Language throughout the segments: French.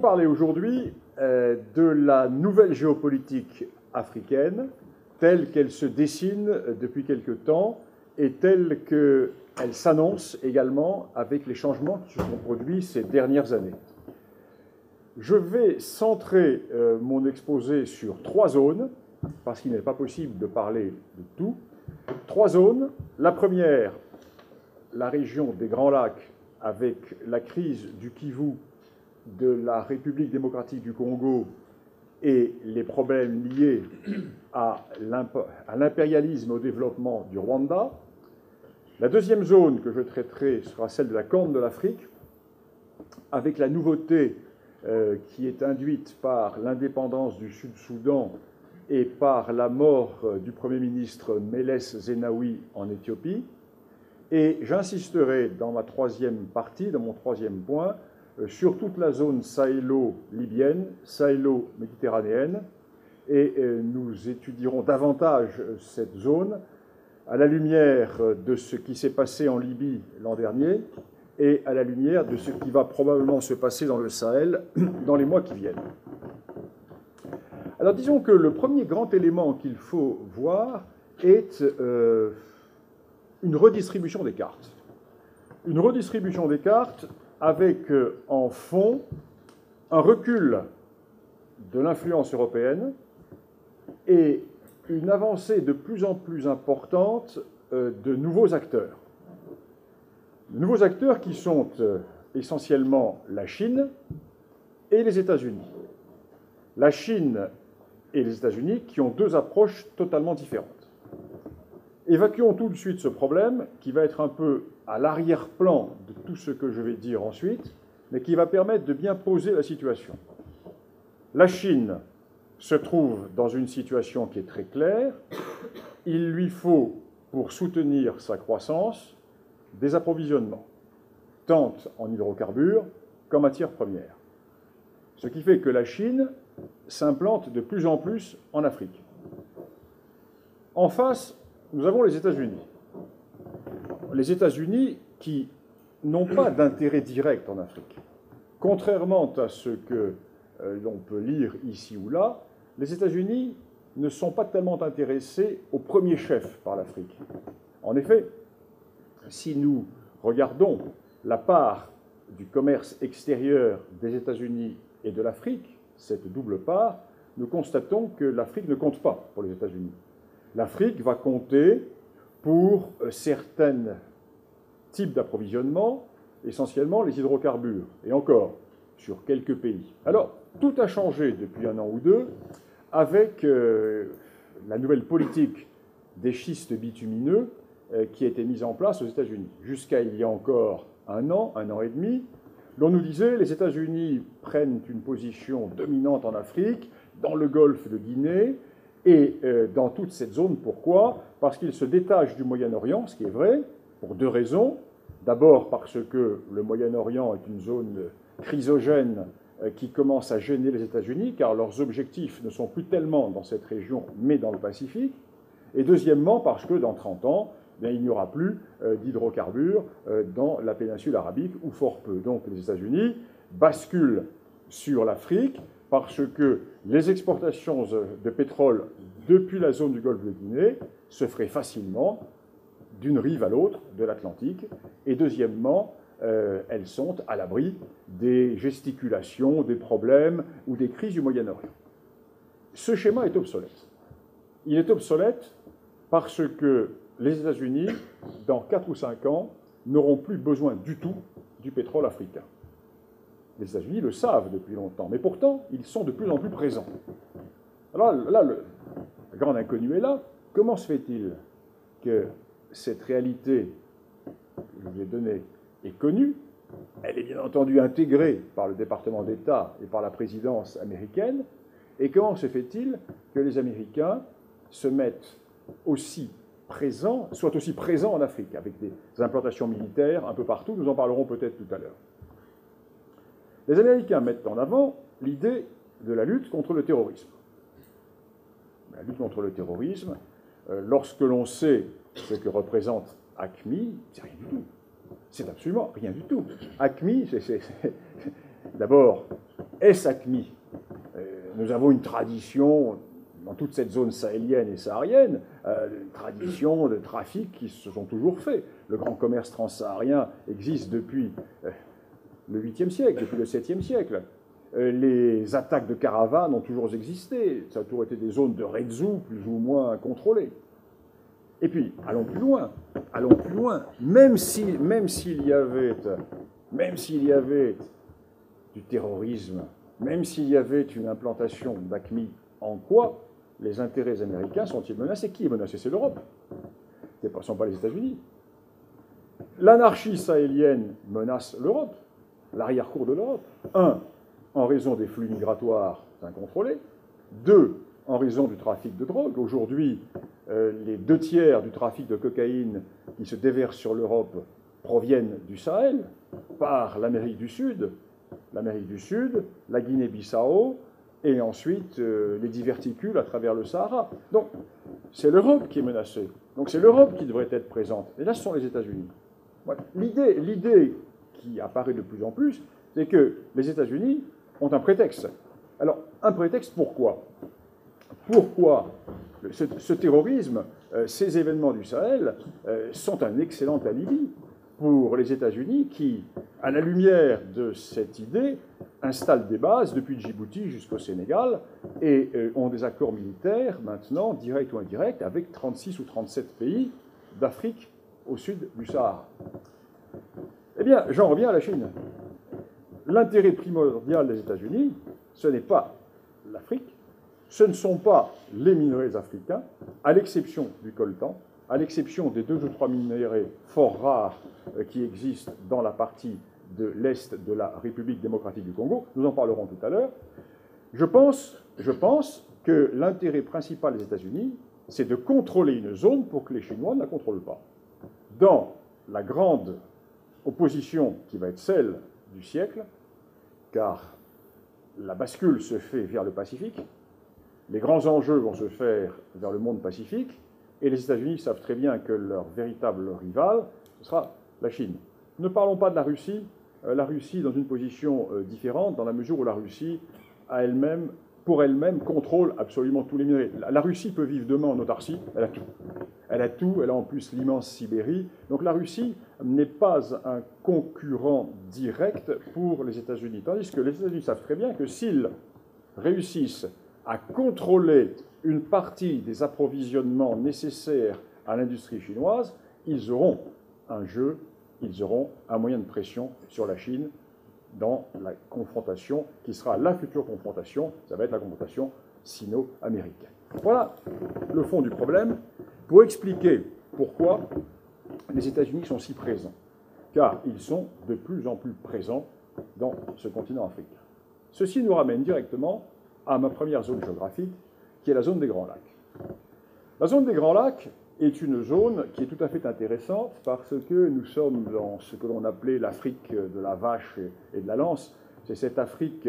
Parler aujourd'hui euh, de la nouvelle géopolitique africaine telle qu'elle se dessine depuis quelque temps et telle qu'elle s'annonce également avec les changements qui se sont produits ces dernières années. Je vais centrer euh, mon exposé sur trois zones, parce qu'il n'est pas possible de parler de tout. Trois zones. La première, la région des Grands Lacs, avec la crise du Kivu, de la République démocratique du Congo et les problèmes liés à l'impérialisme au développement du Rwanda. La deuxième zone que je traiterai sera celle de la Corne de l'Afrique, avec la nouveauté euh, qui est induite par l'indépendance du Sud-Soudan et par la mort euh, du Premier ministre Meles Zenawi en Éthiopie. Et j'insisterai dans ma troisième partie, dans mon troisième point, sur toute la zone sahélo-libyenne, sahélo-méditerranéenne, et euh, nous étudierons davantage euh, cette zone à la lumière de ce qui s'est passé en Libye l'an dernier et à la lumière de ce qui va probablement se passer dans le Sahel dans les mois qui viennent. Alors disons que le premier grand élément qu'il faut voir est une redistribution des cartes. Une redistribution des cartes avec euh, en fond un recul de l'influence européenne et une avancée de plus en plus importante euh, de nouveaux acteurs. Nouveaux acteurs qui sont euh, essentiellement la Chine et les États-Unis. La Chine et les États-Unis qui ont deux approches totalement différentes. Évacuons tout de suite ce problème qui va être un peu à l'arrière-plan de tout ce que je vais dire ensuite, mais qui va permettre de bien poser la situation. La Chine se trouve dans une situation qui est très claire. Il lui faut, pour soutenir sa croissance, des approvisionnements, tant en hydrocarbures qu'en matières premières. Ce qui fait que la Chine s'implante de plus en plus en Afrique. En face, nous avons les États-Unis. Les États-Unis qui n'ont pas d'intérêt direct en Afrique. Contrairement à ce que euh, l'on peut lire ici ou là, les États-Unis ne sont pas tellement intéressés au premier chef par l'Afrique. En effet, si nous regardons la part du commerce extérieur des États-Unis et de l'Afrique, cette double part, nous constatons que l'Afrique ne compte pas pour les États-Unis l'Afrique va compter pour euh, certains types d'approvisionnement, essentiellement les hydrocarbures, et encore sur quelques pays. Alors, tout a changé depuis un an ou deux avec euh, la nouvelle politique des schistes bitumineux euh, qui a été mise en place aux États-Unis. Jusqu'à il y a encore un an, un an et demi, l'on nous disait les États-Unis prennent une position dominante en Afrique, dans le golfe de Guinée, et euh, dans toute cette zone. Pourquoi? Parce qu'il se détache du Moyen-Orient, ce qui est vrai, pour deux raisons. D'abord parce que le Moyen-Orient est une zone chrysogène euh, qui commence à gêner les États-Unis, car leurs objectifs ne sont plus tellement dans cette région, mais dans le Pacifique. Et deuxièmement, parce que dans 30 ans, eh il n'y aura plus euh, d'hydrocarbures dans la péninsule arabique, ou fort peu. Donc les États-Unis basculent sur l'Afrique parce que les exportations de pétrole depuis la zone du golfe de Guinée se feraient facilement d'une rive à l'autre de l'Atlantique, et deuxièmement, euh, elles sont à l'abri des gesticulations, des problèmes ou des crises du Moyen-Orient. Ce schéma est obsolète. Il est obsolète parce que les États-Unis, dans 4 ou 5 ans, n'auront plus besoin du tout du pétrole africain. Les États-Unis le savent depuis longtemps, mais pourtant, ils sont de plus en plus présents. Alors là, le, grand inconnu est là. Comment se fait-il que cette réalité que je vous donnée est connue? Elle est bien entendu intégrée par le département d'État et par la présidence américaine. Et comment se fait-il que les Américains se mettent aussi présents, soient aussi présents en Afrique, avec des implantations militaires un peu partout? Nous en parlerons peut-être tout à l'heure. Les Américains mettent en avant l'idée de la lutte contre le terrorisme. La lutte contre le terrorisme, euh, lorsque l'on sait ce que représente ACMI, c'est rien du tout. C'est absolument rien du tout. ACMI, c'est d'abord est ACMI Nous avons une tradition dans toute cette zone sahélienne et saharienne, une tradition de trafic qui se sont toujours faits. Le grand commerce transsaharien existe depuis le 8e siècle, depuis le 7e siècle. Euh, les attaques de caravanes ont toujours existé. Ça a toujours été des zones de Redzu plus ou moins contrôlées. Et puis, allons plus loin. Allons plus loin. Même s'il même y avait, même s'il y avait du terrorisme, même s'il y avait une implantation d'ACMI, en quoi les intérêts américains sont-ils menacés? Qui est menacé? C'est l'Europe. Ce ne sont pas les États-Unis. L'anarchie sahélienne menace l'Europe, l'arrière-cour de l'Europe. Un, en raison des flux migratoires incontrôlés. Deux, en raison du trafic de drogue. Aujourd'hui, euh, les deux tiers du trafic de cocaïne qui se déverse sur l'Europe proviennent du Sahel, par l'Amérique du Sud, l'Amérique du Sud, la Guinée-Bissau, et ensuite euh, les diverticules à travers le Sahara. Donc, c'est l'Europe qui est menacée. Donc, c'est l'Europe qui devrait être présente. Et là, ce sont les États-Unis. L'idée qui apparaît de plus en plus, c'est que les États-Unis ont un prétexte. Alors, un prétexte pourquoi? Pourquoi ce, terrorisme, euh, ces événements du Sahel euh, sont un excellent alibi pour les États-Unis qui, à la lumière de cette idée, installent des bases depuis Djibouti jusqu'au Sénégal et euh, ont des accords militaires maintenant, directs ou indirects, avec 36 ou 37 pays d'Afrique au sud du Sahara. Eh bien, j'en reviens à la Chine. L'intérêt primordial des États-Unis, ce n'est pas l'Afrique, ce ne sont pas les minerais africains, à l'exception du coltan, à l'exception des deux ou trois minerais fort rares euh, qui existent dans la partie de l'Est de la République démocratique du Congo, nous en parlerons tout à l'heure, je pense, je pense que l'intérêt principal des États-Unis, c'est de contrôler une zone pour que les Chinois ne la contrôlent pas. Dans la grande opposition qui va être celle du siècle, car la bascule se fait vers le Pacifique, les grands enjeux vont se faire vers le monde pacifique, et les États-Unis savent très bien que leur véritable rival, ce sera la Chine. Ne parlons pas de la Russie, euh, la Russie dans une position euh, différente, dans la mesure où la Russie a elle-même pour elle-même, contrôle absolument tous les minerais. La Russie peut vivre demain en autarcie, elle a tout. Elle a tout, elle a en plus l'immense Sibérie. Donc la Russie n'est pas un concurrent direct pour les États-Unis. Tandis que les États-Unis savent très bien que s'ils réussissent à contrôler une partie des approvisionnements nécessaires à l'industrie chinoise, ils auront un jeu, ils auront un moyen de pression sur la Chine dans la confrontation qui sera la future confrontation, ça va être la confrontation sino-américaine. Voilà le fond du problème pour expliquer pourquoi les États-Unis sont si présents. Car ils sont de plus en plus présents dans ce continent africain. Ceci nous ramène directement à ma première zone géographique, qui est la zone des Grands Lacs. La zone des Grands Lacs, est une zone qui est tout à fait intéressante parce que nous sommes dans ce que l'on appelait l'Afrique de la vache et de la lance. C'est cette Afrique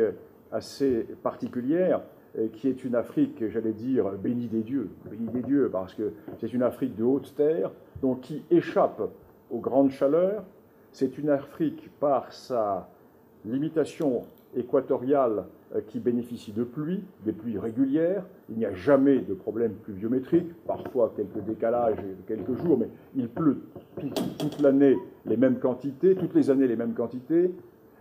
assez particulière qui est une Afrique, j'allais dire, bénie des dieux, bénie des dieux, parce que c'est une Afrique de haute terre, donc qui échappe aux grandes chaleurs. C'est une Afrique par sa limitation équatoriale euh, qui bénéficie de pluies, des pluies régulières. Il n'y a jamais de problème pluviométrique, parfois quelques décalages et quelques jours, mais il pleut toute l'année les mêmes quantités, toutes les années les mêmes quantités.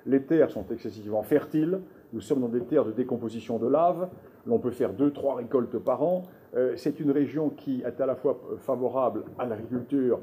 Les terres sont excessivement fertiles. Nous sommes dans des terres de décomposition de lave. L'on peut faire deux, trois récoltes par an. Euh, c'est une région qui est à la fois favorable à l'agriculture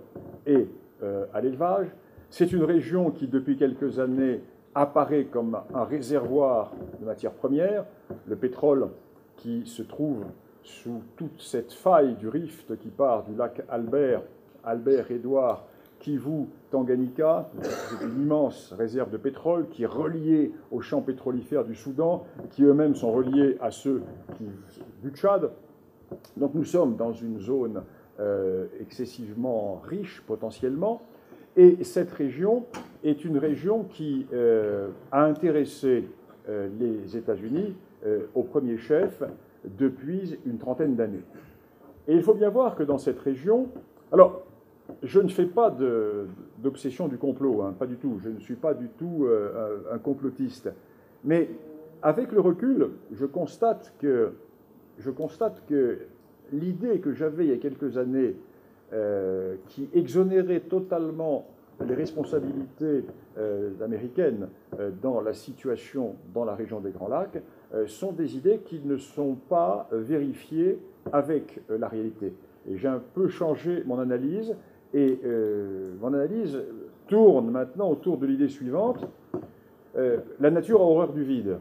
et euh, à l'élevage. C'est une région qui, depuis quelques années, apparaît comme un réservoir de matières premières, le pétrole qui se trouve sous toute cette faille du rift qui part du lac Albert, Albert-Édouard, Kivu, Tanganyika, c'est une immense réserve de pétrole qui est reliée aux champs pétrolifères du Soudan, qui eux-mêmes sont reliés à ceux du Tchad. Donc nous sommes dans une zone euh, excessivement riche potentiellement, et cette région est une région qui euh, a intéressé euh, les États-Unis euh, au premier chef depuis une trentaine d'années. Et il faut bien voir que dans cette région, alors je ne fais pas d'obsession du complot, hein, pas du tout, je ne suis pas du tout un complotiste, mais avec le recul, je constate que, je constate que l'idée que j'avais il y a quelques années, qui exonérait totalement les responsabilités euh, américaines euh, dans la situation dans la région des Grands Lacs, sont des idées qui ne sont pas vérifiées avec la réalité. Et j'ai un peu changé mon analyse, et mon analyse tourne maintenant autour de l'idée suivante. la nature a horreur du vide.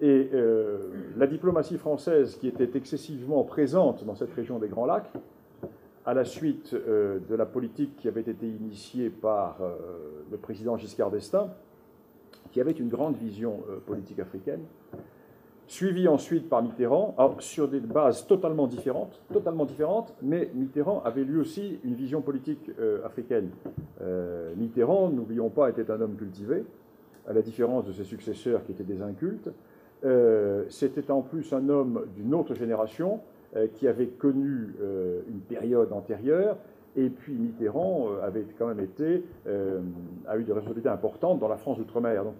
Et euh, la diplomatie française, qui était excessivement présente dans cette région des Grands Lacs, à la suite euh, de la politique qui avait été initiée par euh, le président Giscard d'Estaing, qui avait une grande vision politique africaine, suivie ensuite par Mitterrand, sur des bases totalement différentes, totalement différentes, mais Mitterrand avait lui aussi une vision politique africaine. Mitterrand, n'oublions pas, était un homme cultivé, à la différence de ses successeurs qui étaient des incultes. Euh, c'était en plus un homme d'une autre génération euh, qui avait connu euh, une période antérieure. Et puis Mitterrand avait quand même été, a eu des responsabilités importantes dans la France d'outre-mer, donc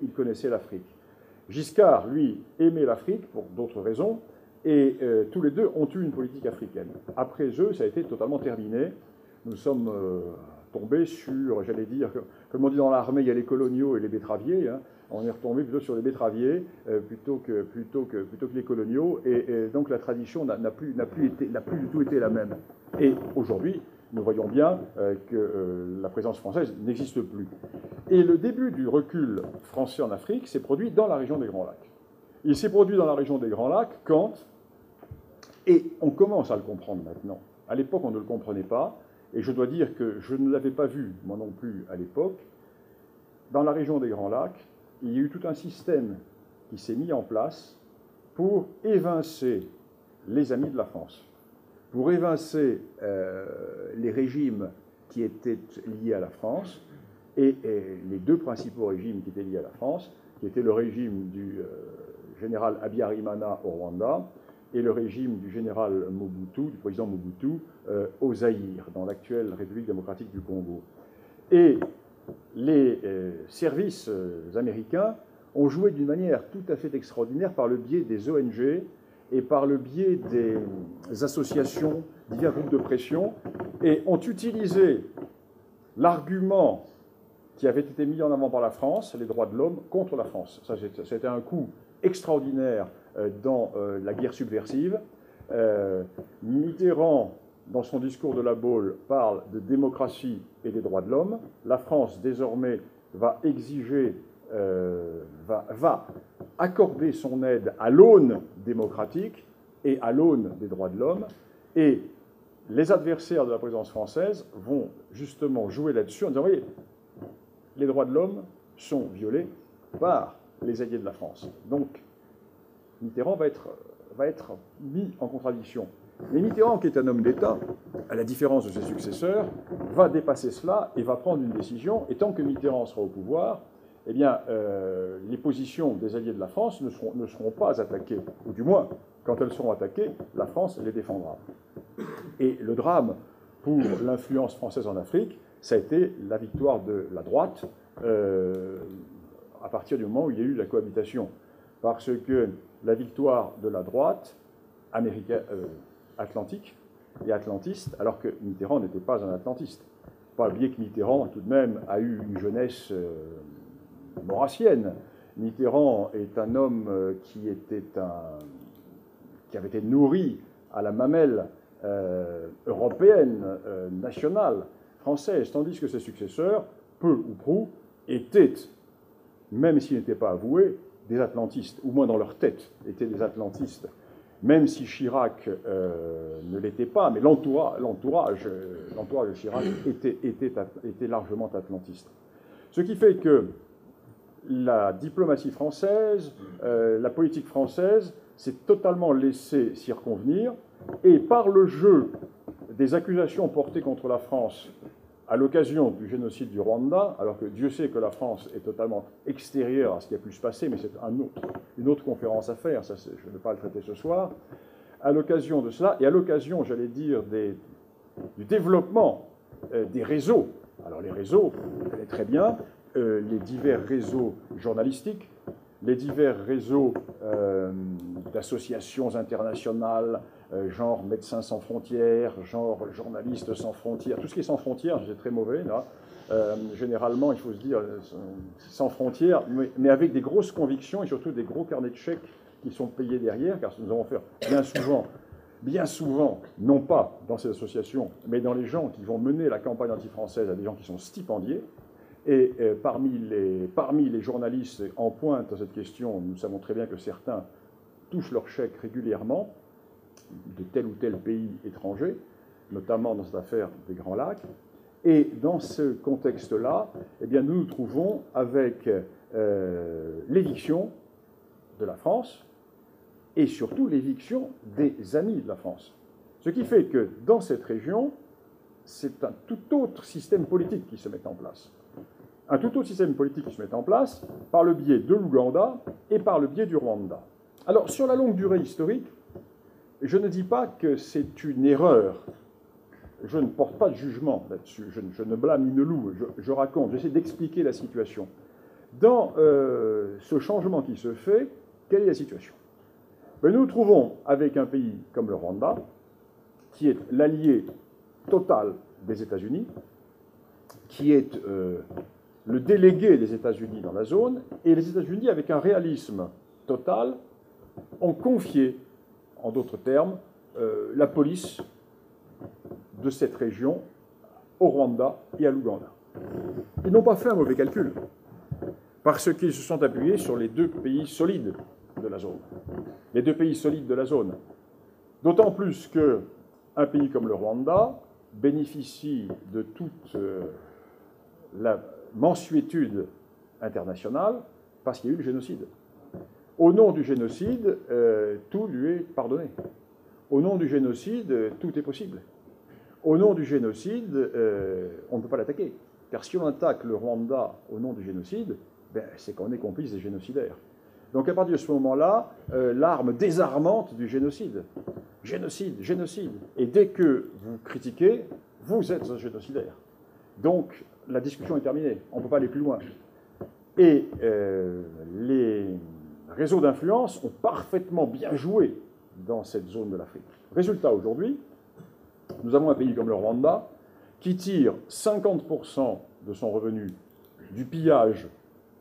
il, connaissait l'Afrique. Giscard, lui, aimait l'Afrique pour d'autres raisons, et tous les deux ont eu une politique africaine. Après eux, ça a été totalement terminé. Nous sommes tombés sur, j'allais dire, comme on dit dans l'armée, il y a les coloniaux et les betteraviers. Hein on est retombé plutôt sur les betteraviers euh, plutôt, que, plutôt, que, plutôt que les coloniaux, et, donc la tradition n'a plus, plus, plus du tout été la même. Et aujourd'hui, nous voyons bien euh, que euh, la présence française n'existe plus. Et le début du recul français en Afrique s'est produit dans la région des Grands Lacs. Il s'est produit dans la région des Grands Lacs quand, et on commence à le comprendre maintenant, à l'époque on ne le comprenait pas, et je dois dire que je ne l'avais pas vu moi non plus à l'époque, dans la région des Grands Lacs, il y a eu tout un système qui s'est mis en place pour évincer les amis de la France, pour évincer euh, les régimes qui étaient liés à la France, et, les deux principaux régimes qui étaient liés à la France, qui étaient le régime du euh, général Abiyarimana au Rwanda et le régime du général Mobutu, du président Mobutu, euh, au Zaïre, dans l'actuelle République démocratique du Congo. Et les euh, services euh, américains ont joué d'une manière tout à fait extraordinaire par le biais des ONG et par le biais des associations, divers groupes de pression, et ont utilisé l'argument qui avait été mis en avant par la France, les droits de l'homme, contre la France. Ça, c'était un coup extraordinaire euh, dans la guerre subversive. Mitterrand dans son discours de la Baule, parle de démocratie et des droits de l'homme. La France, désormais, va exiger, euh, va, accorder son aide à l'aune démocratique et à l'aune des droits de l'homme. Et les adversaires de la présidence française vont justement jouer là-dessus en disant, voyez, les droits de l'homme sont violés par les alliés de la France. Donc, Mitterrand va être mis en contradiction. Mais Mitterrand, qui est un homme d'État, à la différence de ses successeurs, va dépasser cela et va prendre une décision. Et tant que Mitterrand sera au pouvoir, eh bien, euh, les positions des alliés de la France ne seront, pas attaquées. Ou du moins, quand elles seront attaquées, la France les défendra. Et le drame pour l'influence française en Afrique, ça a été la victoire de la droite euh, à partir du moment où il y a eu la cohabitation. Parce que la victoire de la droite américaine, euh, atlantique et atlantiste, alors que Mitterrand n'était pas un atlantiste. Pas oublier que Mitterrand, tout de même, a eu une jeunesse euh, maurassienne. Mitterrand est un homme euh, qui, était un, qui avait été nourri à la mamelle euh, européenne, nationale, française, tandis que ses successeurs, peu ou prou, étaient, même s'ils n'étaient pas avoués, des atlantistes, ou moins dans leur tête, étaient des atlantistes même si Chirac euh, ne l'était pas, mais l'entourage, l'entourage, de Chirac était, largement atlantiste. Ce qui fait que la diplomatie française, euh, la politique française s'est totalement laissée circonvenir, et par le jeu des accusations portées contre la France à l'occasion du génocide du Rwanda, alors que Dieu sait que la France est totalement extérieure à ce qui a pu se passer, mais c'est une autre conférence à faire, ça, je ne vais pas le traiter ce soir, à l'occasion de cela, et à l'occasion, j'allais dire, du développement euh, des réseaux. Alors les réseaux, vous connaissez très bien, euh, les divers réseaux journalistiques, les divers réseaux euh, d'associations internationales, genre Médecins sans frontières, genre Journalistes sans frontières, tout ce qui est sans frontières, c'est très mauvais. Euh, généralement, il faut se dire sans frontières, mais, avec des grosses convictions et surtout des gros carnets de chèques qui sont payés derrière, car nous avons fait bien souvent, bien souvent, non pas dans ces associations, mais dans les gens qui vont mener la campagne anti-française à des gens qui sont stipendiés, et euh, parmi, les, parmi les journalistes en pointe à cette question, nous savons très bien que certains touchent leur chèque régulièrement de tel ou tel pays étranger, notamment dans cette affaire des Grands Lacs. Et dans ce contexte-là, eh bien, nous nous trouvons avec euh, l'éviction de la France et surtout l'éviction des amis de la France. Ce qui fait que dans cette région, c'est un tout autre système politique qui se met en place un tout autre système politique qui se met en place par le biais de l'Ouganda et par le biais du Rwanda. Alors, sur la longue durée historique, je ne dis pas que c'est une erreur. Je ne porte pas de jugement là-dessus. Je, ne blâme ni ne loue. Je, raconte, j'essaie d'expliquer la situation. Dans euh, ce changement qui se fait, quelle est la situation? Ben, Nous nous trouvons avec un pays comme le Rwanda, qui est l'allié total des États-Unis, qui est euh, le délégué des États-Unis dans la zone, et les États-Unis, avec un réalisme total, ont confié, en d'autres termes, euh, la police de cette région au Rwanda et à l'Ouganda. Ils n'ont pas fait un mauvais calcul, parce qu'ils se sont appuyés sur les deux pays solides de la zone. Les deux pays solides de la zone. D'autant plus qu'un pays comme le Rwanda bénéficie de toute euh, la mensuétude internationale parce qu'il y a eu le génocide. Au nom du génocide, euh, tout lui est pardonné. Au nom du génocide, tout est possible. Au nom du génocide, euh, on ne peut pas l'attaquer. Car si on attaque le Rwanda au nom du génocide, ben, c'est qu'on est complice des génocidaires. Donc à partir de ce moment-là, euh, l'arme désarmante du génocide. Génocide, génocide. Et dès que vous critiquez, vous êtes un génocidaire. Donc la discussion est terminée. On ne peut pas aller plus loin. Et euh, les réseaux d'influence ont parfaitement bien joué dans cette zone de l'Afrique. Résultat, aujourd'hui, nous avons un pays comme le Rwanda qui tire 50% de son revenu du pillage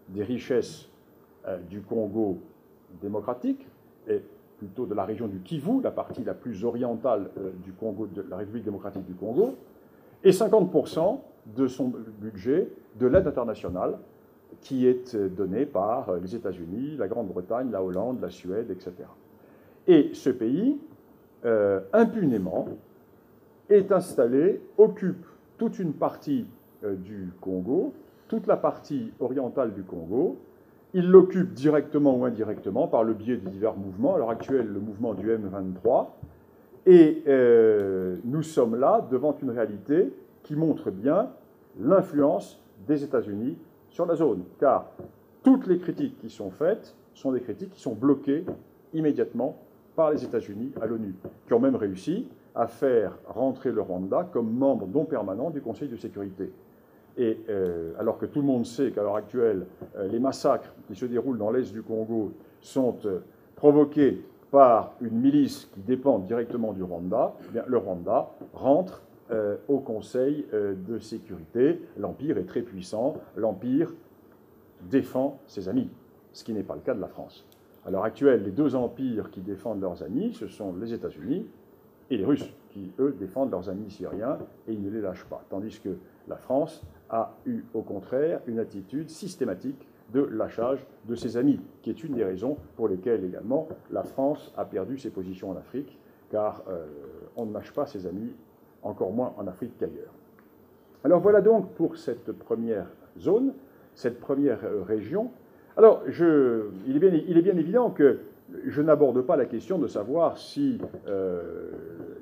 des richesses euh, du Congo démocratique, et plutôt de la région du Kivu, la partie la plus orientale euh, du Congo, de la République démocratique du Congo, et 50% de son budget de l'aide internationale qui est donnée par les États-Unis, la Grande-Bretagne, la Hollande, la Suède, etc. Et ce pays, euh, impunément, est installé, occupe toute une partie euh, du Congo, toute la partie orientale du Congo. Il l'occupe directement ou indirectement par le biais de divers mouvements. À l'heure actuelle, le mouvement du M23. Et euh, nous sommes là devant une réalité qui montre bien l'influence des États-Unis sur la zone. Car toutes les critiques qui sont faites sont des critiques qui sont bloquées immédiatement par les États-Unis à l'ONU, qui ont même réussi à faire rentrer le Rwanda comme membre non permanent du Conseil de sécurité. Et euh, alors que tout le monde sait qu'à l'heure actuelle, euh, les massacres qui se déroulent dans l'est du Congo sont euh, provoqués par une milice qui dépend directement du Rwanda, eh le Rwanda rentre euh, au Conseil euh, de sécurité. L'Empire est très puissant, l'Empire défend ses amis, ce qui n'est pas le cas de la France. À l'heure actuelle, les deux empires qui défendent leurs amis, ce sont les États-Unis et les Russes, qui, eux, défendent leurs amis syriens et ils ne les lâchent pas. Tandis que la France a eu, au contraire, une attitude systématique de lâchage de ses amis, qui est une des raisons pour lesquelles également la France a perdu ses positions en Afrique, car euh, on ne lâche pas ses amis encore moins en Afrique qu'ailleurs. Alors voilà donc pour cette première zone, cette première euh, région. Alors, il, est bien, évident que je n'aborde pas la question de savoir si euh,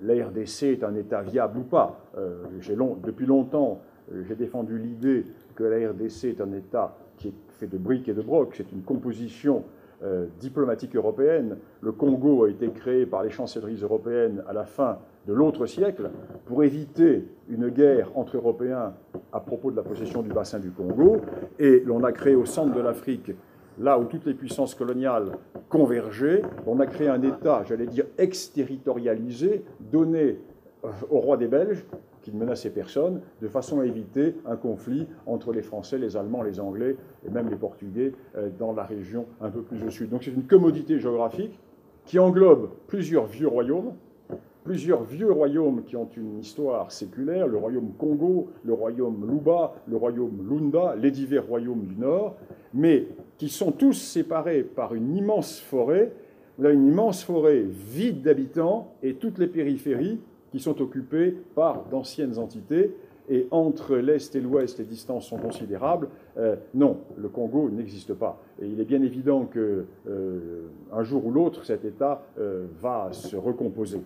la RDC est un État viable ou pas. Euh, depuis longtemps, j'ai défendu l'idée que la RDC est un État qui est fait de briques et de brocs. C'est une composition diplomatique européenne. Le Congo a été créé par les chancelleries européennes à la fin de l'autre siècle pour éviter une guerre entre Européens à propos de la possession du bassin du Congo. Et l'on a créé au centre de l'Afrique là où toutes les puissances coloniales convergeaient, on a créé un État, j'allais dire, exterritorialisé, donné euh, au roi des Belges, qui ne menaçait personne, de façon à éviter un conflit entre les Français, les Allemands, les Anglais et même les Portugais euh, dans la région un peu plus au sud. Donc c'est une commodité géographique qui englobe plusieurs vieux royaumes, plusieurs vieux royaumes qui ont une histoire séculaire, le royaume Congo, le royaume Luba, le royaume Lunda, les divers royaumes du Nord, mais qui sont tous séparés par une immense forêt. Une immense forêt vide d'habitants et toutes les périphéries qui sont occupées par d'anciennes entités. Et entre l'Est et l'Ouest, les distances sont considérables. Euh, non, le Congo n'existe pas. Et il est bien évident qu'un euh, jour ou l'autre, cet État euh, va se recomposer.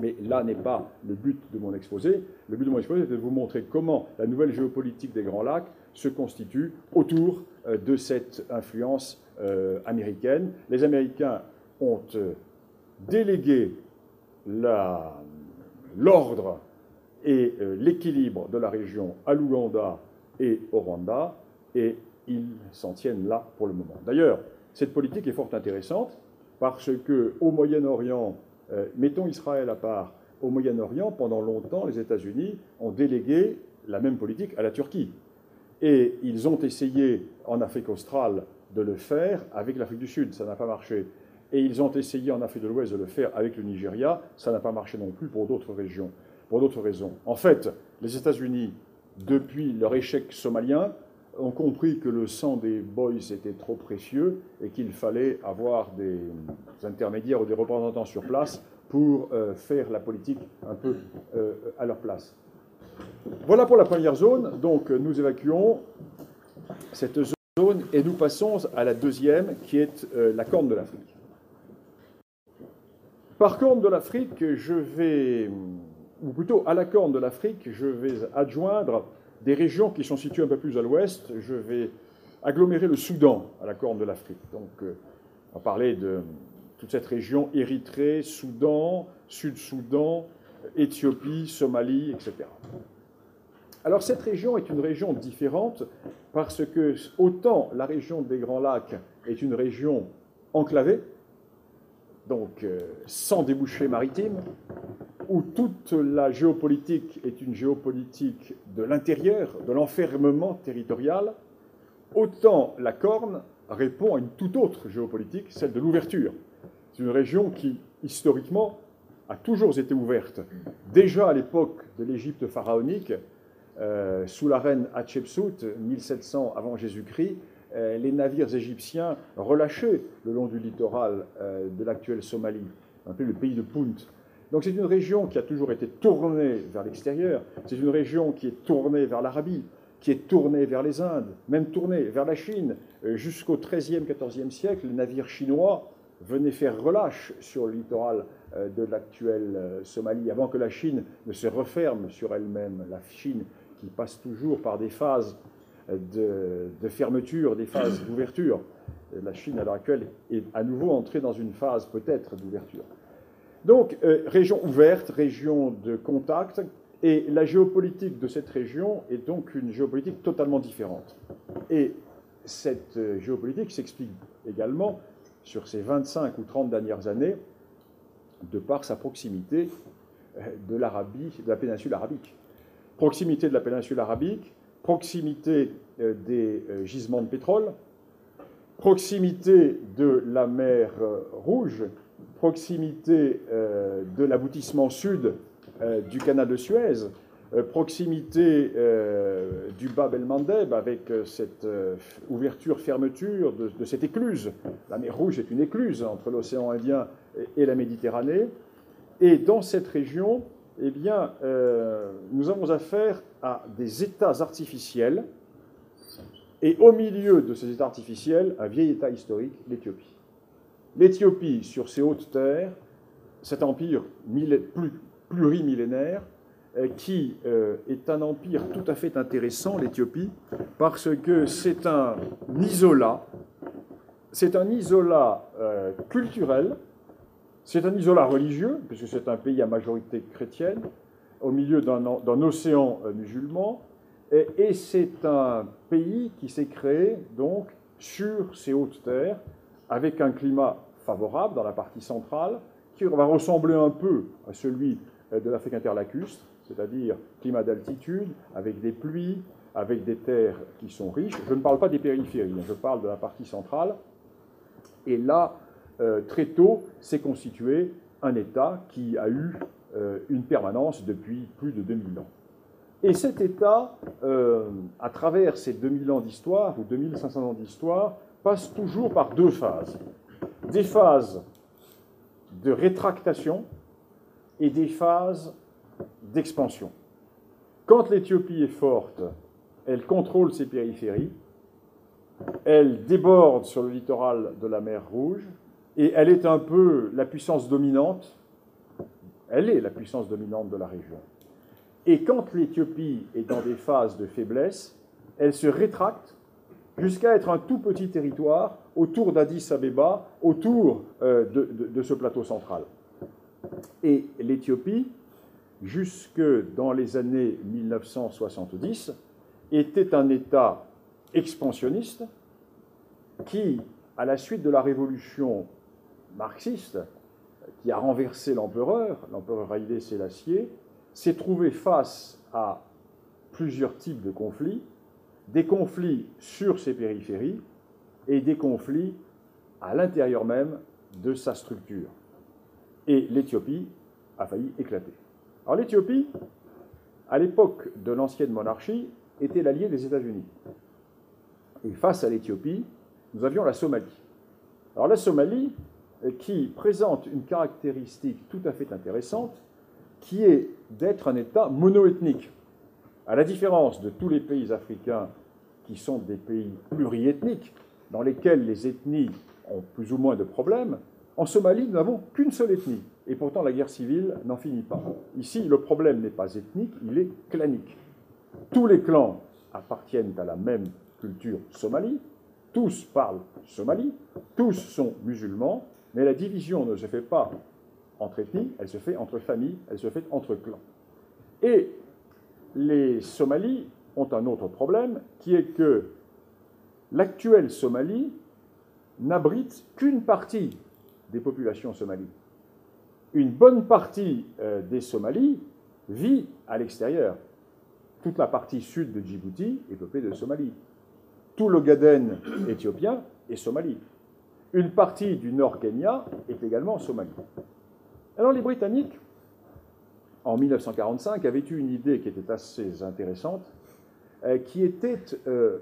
Mais là n'est pas le but de mon exposé. Le but de mon exposé est de vous montrer comment la nouvelle géopolitique des Grands Lacs se constitue autour de cette influence américaine. Les Américains ont délégué l'ordre et euh, l'équilibre de la région à l'Ouganda et au Rwanda, et ils s'en tiennent là pour le moment. D'ailleurs, cette politique est fort intéressante parce que au Moyen-Orient, euh, mettons Israël à part, au Moyen-Orient, pendant longtemps, les États-Unis ont délégué la même politique à la Turquie. Et ils ont essayé en Afrique australe de le faire avec l'Afrique du Sud, ça n'a pas marché. Et ils ont essayé en Afrique de l'Ouest de le faire avec le Nigeria, ça n'a pas marché non plus pour d'autres régions pour d'autres raisons. En fait, les États-Unis, depuis leur échec somalien, ont compris que le sang des boys était trop précieux et qu'il fallait avoir des intermédiaires ou des représentants sur place pour euh, faire la politique un peu euh, à leur place. Voilà pour la première zone. Donc nous évacuons cette zone et nous passons à la deuxième qui est euh, la Corne de l'Afrique. Par Corne de l'Afrique, je vais ou plutôt à la corne de l'Afrique, je vais adjoindre des régions qui sont situées un peu plus à l'ouest. Je vais agglomérer le Soudan à la corne de l'Afrique. Donc, euh, on va parler de toute cette région Érythrée, Soudan, Sud-Soudan, Éthiopie, Somalie, etc. Alors, cette région est une région différente parce que autant la région des Grands Lacs est une région enclavée, donc euh, sans débouché maritime, où toute la géopolitique est une géopolitique de l'intérieur, de l'enfermement territorial, autant la Corne répond à une toute autre géopolitique, celle de l'ouverture. C'est une région qui, historiquement, a toujours été ouverte. Déjà à l'époque de l'Égypte pharaonique, euh, sous la reine Hatshepsut, 1700 avant Jésus-Christ, euh, les navires égyptiens relâchaient le long du littoral euh, de l'actuelle Somalie, peu le pays de Punt. Donc c'est une région qui a toujours été tournée vers l'extérieur, c'est une région qui est tournée vers l'Arabie, qui est tournée vers les Indes, même tournée vers la Chine. Euh, jusqu'au XIIIe, XIVe siècle, les navires chinois venaient faire relâche sur le littoral euh, de l'actuelle euh, Somalie, avant que la Chine ne se referme sur elle-même. La Chine qui passe toujours par des phases de, de fermeture, des phases d'ouverture. La Chine, à l'heure actuelle, est à nouveau entrée dans une phase peut-être d'ouverture. Donc, euh, région ouverte, région de contact, et la géopolitique de cette région est donc une géopolitique totalement différente. Et cette euh, géopolitique s'explique également sur ces 25 ou 30 dernières années de par sa proximité euh, de l'Arabie, de la péninsule arabique. Proximité de la péninsule arabique, proximité des gisements de pétrole, proximité de la mer Rouge, proximité euh, de l'aboutissement sud euh, du canal de Suez, euh, proximité du Bab el-Mandeb avec cette ouverture-fermeture de, cette écluse. La mer Rouge est une écluse entre l'océan Indien et, la Méditerranée. Et dans cette région, eh bien, nous avons affaire à des États artificiels, et au milieu de ces États artificiels, un vieil État historique, l'Éthiopie. L'Éthiopie, sur ses hautes terres, cet empire plurimillénaire, euh, qui euh, est un empire tout à fait intéressant, l'Éthiopie, parce que c'est un isolat, c'est un isolat euh, culturel, c'est un isolat religieux, puisque c'est un pays à majorité chrétienne, au milieu d'un océan musulman, et, et c'est un pays qui s'est créé donc sur ces hautes terres, avec un climat favorable dans la partie centrale, qui va ressembler un peu à celui euh, de l'Afrique interlacustre, c'est-à-dire climat d'altitude, avec des pluies, avec des terres qui sont riches. Je ne parle pas des périphéries, hein, je parle de la partie centrale. Et là, euh, très tôt, s'est constitué un État qui a eu euh, une permanence depuis plus de 2000 ans. Et cet État, à travers ces 2000 ans d'histoire, ou 2500 ans d'histoire, toujours par deux phases. Des phases de rétractation et des phases d'expansion. Quand l'Éthiopie est forte, elle contrôle ses périphéries, elle déborde sur le littoral de la mer Rouge, et elle est un peu la puissance dominante, elle est la puissance dominante de la région. Et quand l'Éthiopie est dans des phases de faiblesse, elle se rétracte jusqu'à être un tout petit territoire autour d'Addis Abeba, autour euh, de, ce plateau central. Et l'Éthiopie, jusque dans les années 1970, était un État expansionniste qui, à la suite de la révolution marxiste, qui a renversé l'empereur, l'empereur Haïlé Sélassié, s'est trouvé face à plusieurs types de conflits, des conflits sur ses périphéries et des conflits à l'intérieur même de sa structure. Et l'Éthiopie a failli éclater. Alors l'Éthiopie, à l'époque de l'ancienne monarchie, était l'allié des États-Unis. Et face à l'Éthiopie, nous avions la Somalie. Alors la Somalie, qui présente une caractéristique tout à fait intéressante, qui est d'être un État monoethnique. À la différence de tous les pays africains qui sont des pays pluriethniques, dans lesquels les ethnies ont plus ou moins de problèmes, en Somalie, nous n'avons qu'une seule ethnie. Et pourtant, la guerre civile n'en finit pas. Ici, le problème n'est pas ethnique, il est clanique. Tous les clans appartiennent à la même culture somalie, tous parlent somalie, tous sont musulmans, mais la division ne se fait pas entre ethnies, elle se fait entre familles, elle se fait entre clans. Et les Somalis ont un autre problème, qui est que l'actuelle Somalie n'abrite qu'une partie des populations somalies. Une bonne partie euh, des Somalis vit à l'extérieur. Toute la partie sud de Djibouti est peuplée de Somalie. Tout le Gaden éthiopien est Somalie. Une partie du nord Kenya est également Somalie. Alors les Britanniques en 1945, avait eu une idée qui était assez intéressante, euh, qui était euh,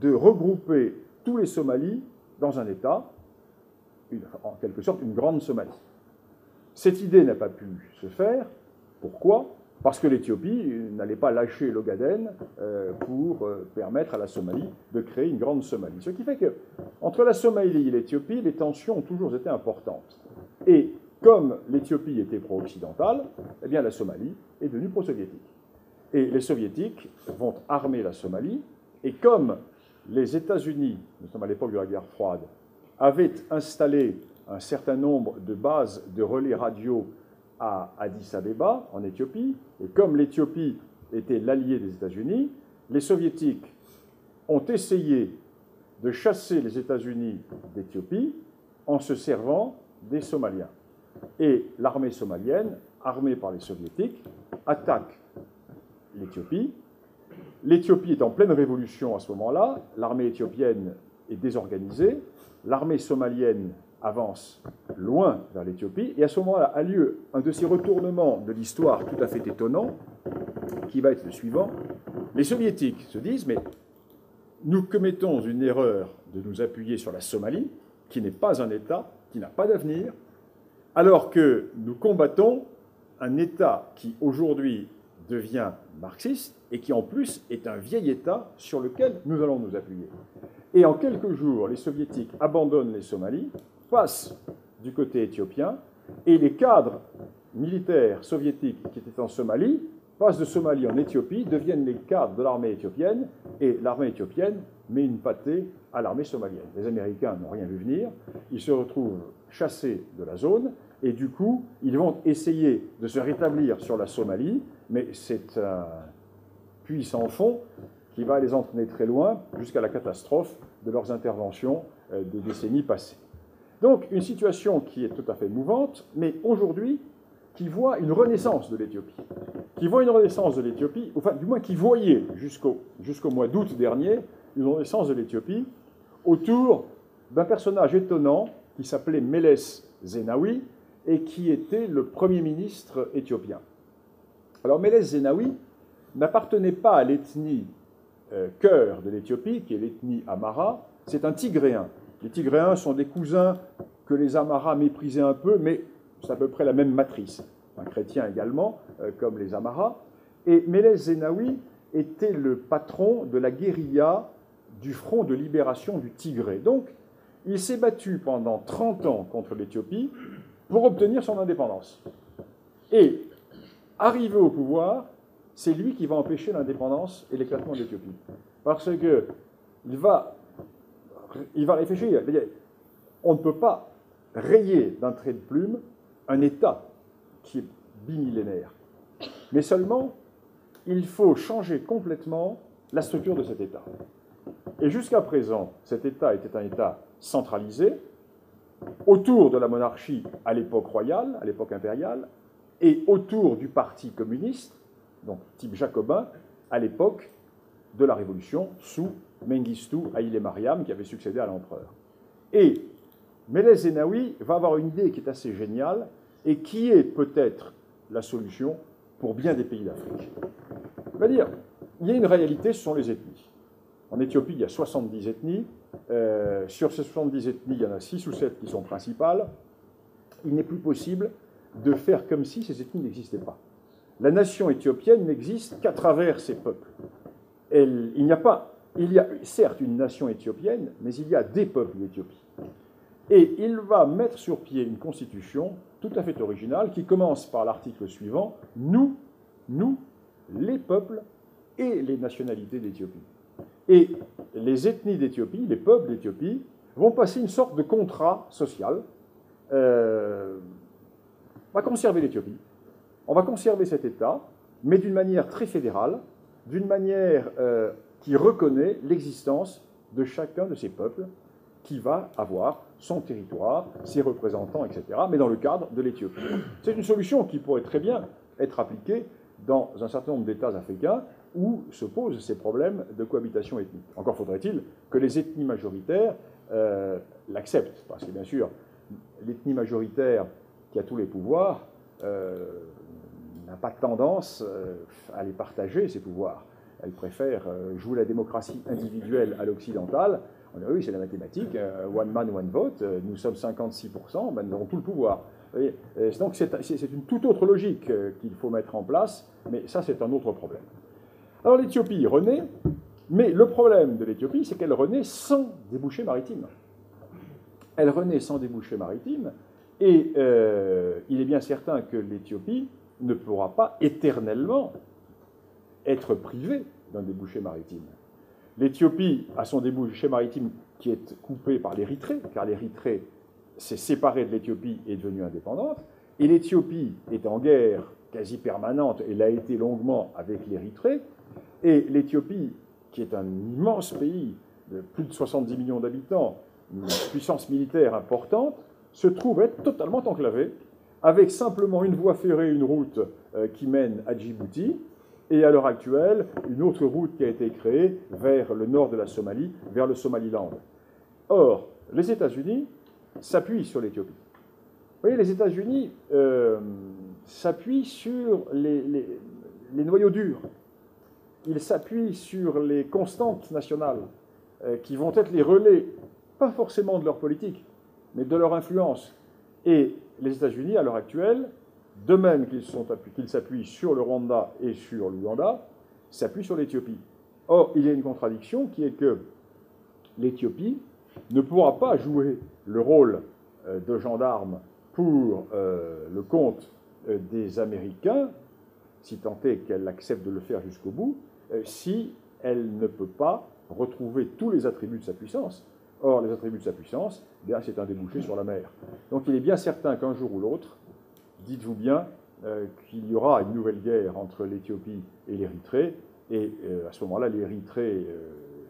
de regrouper tous les Somalis dans un État, en quelque sorte une grande Somalie. Cette idée n'a pas pu se faire. Pourquoi? Parce que l'Éthiopie n'allait pas lâcher l'Ogaden euh, pour permettre à la Somalie de créer une grande Somalie. Ce qui fait que entre la Somalie et l'Éthiopie, les tensions ont toujours été importantes. Et comme l'Éthiopie était pro-occidentale, eh bien la Somalie est devenue pro-soviétique. Et les soviétiques vont armer la Somalie, et comme les États-Unis, nous sommes à l'époque de la guerre froide, avaient installé un certain nombre de bases de relais radio à Addis Abeba, en Éthiopie, et comme l'Éthiopie était l'allié des États-Unis, les soviétiques ont essayé de chasser les États-Unis d'Éthiopie en se servant des Somaliens. Et l'armée somalienne, armée par les soviétiques, attaque l'Éthiopie. L'Éthiopie est en pleine révolution à ce moment-là, l'armée éthiopienne est désorganisée, l'armée somalienne avance loin vers l'Éthiopie, et à ce moment-là a lieu un de ces retournements de l'histoire tout à fait étonnant, qui va être le suivant. Les soviétiques se disent, mais nous commettons une erreur de nous appuyer sur la Somalie, qui n'est pas un État, qui n'a pas d'avenir, alors que nous combattons un État qui aujourd'hui devient marxiste et qui en plus est un vieil État sur lequel nous allons nous appuyer. Et en quelques jours, les soviétiques abandonnent les Somalies, passent du côté éthiopien, et les cadres militaires soviétiques qui étaient en Somalie passent de Somalie en Éthiopie, deviennent les cadres de l'armée éthiopienne, et l'armée éthiopienne met une pâtée à l'armée somalienne. Les Américains n'ont rien vu venir, ils se retrouvent chassés de la zone, et du coup, ils vont essayer de se rétablir sur la Somalie, mais c'est un puits sans fond qui va les entraîner très loin jusqu'à la catastrophe de leurs interventions des décennies passées. Donc une situation qui est tout à fait mouvante, mais aujourd'hui qui voit une renaissance de l'Éthiopie, qui voit une renaissance de l'Éthiopie, enfin du moins qui voyait jusqu'au jusqu'au mois d'août dernier une renaissance de l'Éthiopie autour d'un personnage étonnant qui s'appelait Meles Zenawi et qui était le premier ministre éthiopien. Alors Meles Zenawi n'appartenait pas à l'ethnie euh, cœur de l'Éthiopie, qui est l'ethnie Amara, c'est un Tigréen. Les Tigréens sont des cousins que les Amaras méprisaient un peu, mais c'est à peu près la même matrice. Un chrétien également, euh, comme les Amaras. Et Meles Zenawi était le patron de la guérilla du Front de libération du Tigré. Donc, il s'est battu pendant 30 ans contre l'Éthiopie pour obtenir son indépendance. Et, arrivé au pouvoir, c'est lui qui va empêcher l'indépendance et l'éclatement de l'Éthiopie. Parce que il va, il va réfléchir. On ne peut pas rayer d'un trait de plume un État qui est bimillénaire. Mais seulement, il faut changer complètement la structure de cet État. Et jusqu'à présent, cet État était un État centralisé, autour de la monarchie à l'époque royale, à l'époque impériale, et autour du parti communiste, donc type jacobin, à l'époque de la Révolution, sous Mengistu Haïlé Mariam, qui avait succédé à l'empereur. Et Meles Zenawi va avoir une idée qui est assez géniale et qui est peut-être la solution pour bien des pays d'Afrique. On va dire, il y a une réalité, ce sont les ethnies. En Éthiopie, il y a 70 ethnies. Euh, sur ces 70 ethnies, il y en a 6 ou 7 qui sont principales. Il n'est plus possible de faire comme si ces ethnies n'existaient pas. La nation éthiopienne n'existe qu'à travers ces peuples. il n'y a pas, il y a certes une nation éthiopienne, mais il y a des peuples d'Éthiopie. Et il va mettre sur pied une constitution tout à fait originale qui commence par l'article suivant Nous, nous, les peuples et les nationalités d'Éthiopie. Et les ethnies d'Éthiopie, les peuples d'Éthiopie, vont passer une sorte de contrat social. Euh, on va conserver l'Éthiopie, on va conserver cet État, mais d'une manière très fédérale, d'une manière euh, qui reconnaît l'existence de chacun de ces peuples, qui va avoir son territoire, ses représentants, etc., mais dans le cadre de l'Éthiopie. C'est une solution qui pourrait très bien être appliquée dans un certain nombre d'États africains où se posent ces problèmes de cohabitation ethnique. Encore faudrait-il que les ethnies majoritaires euh, l'acceptent, parce que bien sûr, l'ethnie majoritaire qui a tous les pouvoirs euh, n'a pas tendance euh, à les partager, ces pouvoirs. Elle préfère jouer la démocratie individuelle à l'occidental. On dit oui, c'est la mathématique, one man, one vote, nous sommes 56%, ben, nous avons tout le pouvoir. Donc c'est une toute autre logique qu'il faut mettre en place, mais ça c'est un autre problème. Alors l'Éthiopie renaît, mais le problème de l'Éthiopie, c'est qu'elle renaît sans débouché maritime. Elle renaît sans débouché maritime, et euh, il est bien certain que l'Éthiopie ne pourra pas éternellement être privée d'un débouché maritime. L'Éthiopie a son débouché maritime qui est coupé par l'Érythrée, car l'Érythrée s'est séparée de l'Éthiopie et est devenue indépendante, et l'Éthiopie est en guerre quasi permanente, et l'a été longuement avec l'Érythrée, et l'Éthiopie, qui est un immense pays de plus de 70 millions d'habitants, une puissance militaire importante, se trouve être totalement enclavée, avec simplement une voie ferrée, une route euh, qui mène à Djibouti, et à l'heure actuelle, une autre route qui a été créée vers le nord de la Somalie, vers le Somaliland. Or, les États-Unis s'appuient sur l'Éthiopie. Vous voyez, les États-Unis euh, s'appuient sur les, les noyaux durs ils s'appuient sur les constantes nationales, euh, qui vont être les relais, pas forcément de leur politique, mais de leur influence. Et les États-Unis, à l'heure actuelle, de même qu'ils s'appuient sur le Rwanda et sur l'Ouganda, s'appuient sur l'Éthiopie. Or, il y a une contradiction qui est que l'Éthiopie ne pourra pas jouer le rôle euh, de gendarme pour euh, le compte des Américains, si tant est qu'elle accepte de le faire jusqu'au bout, si elle ne peut pas retrouver tous les attributs de sa puissance. Or, les attributs de sa puissance, eh c'est un débouché sur la mer. Donc il est bien certain qu'un jour ou l'autre, dites-vous bien euh, qu'il y aura une nouvelle guerre entre l'Éthiopie et l'Érythrée, et euh, à ce moment-là, l'Érythrée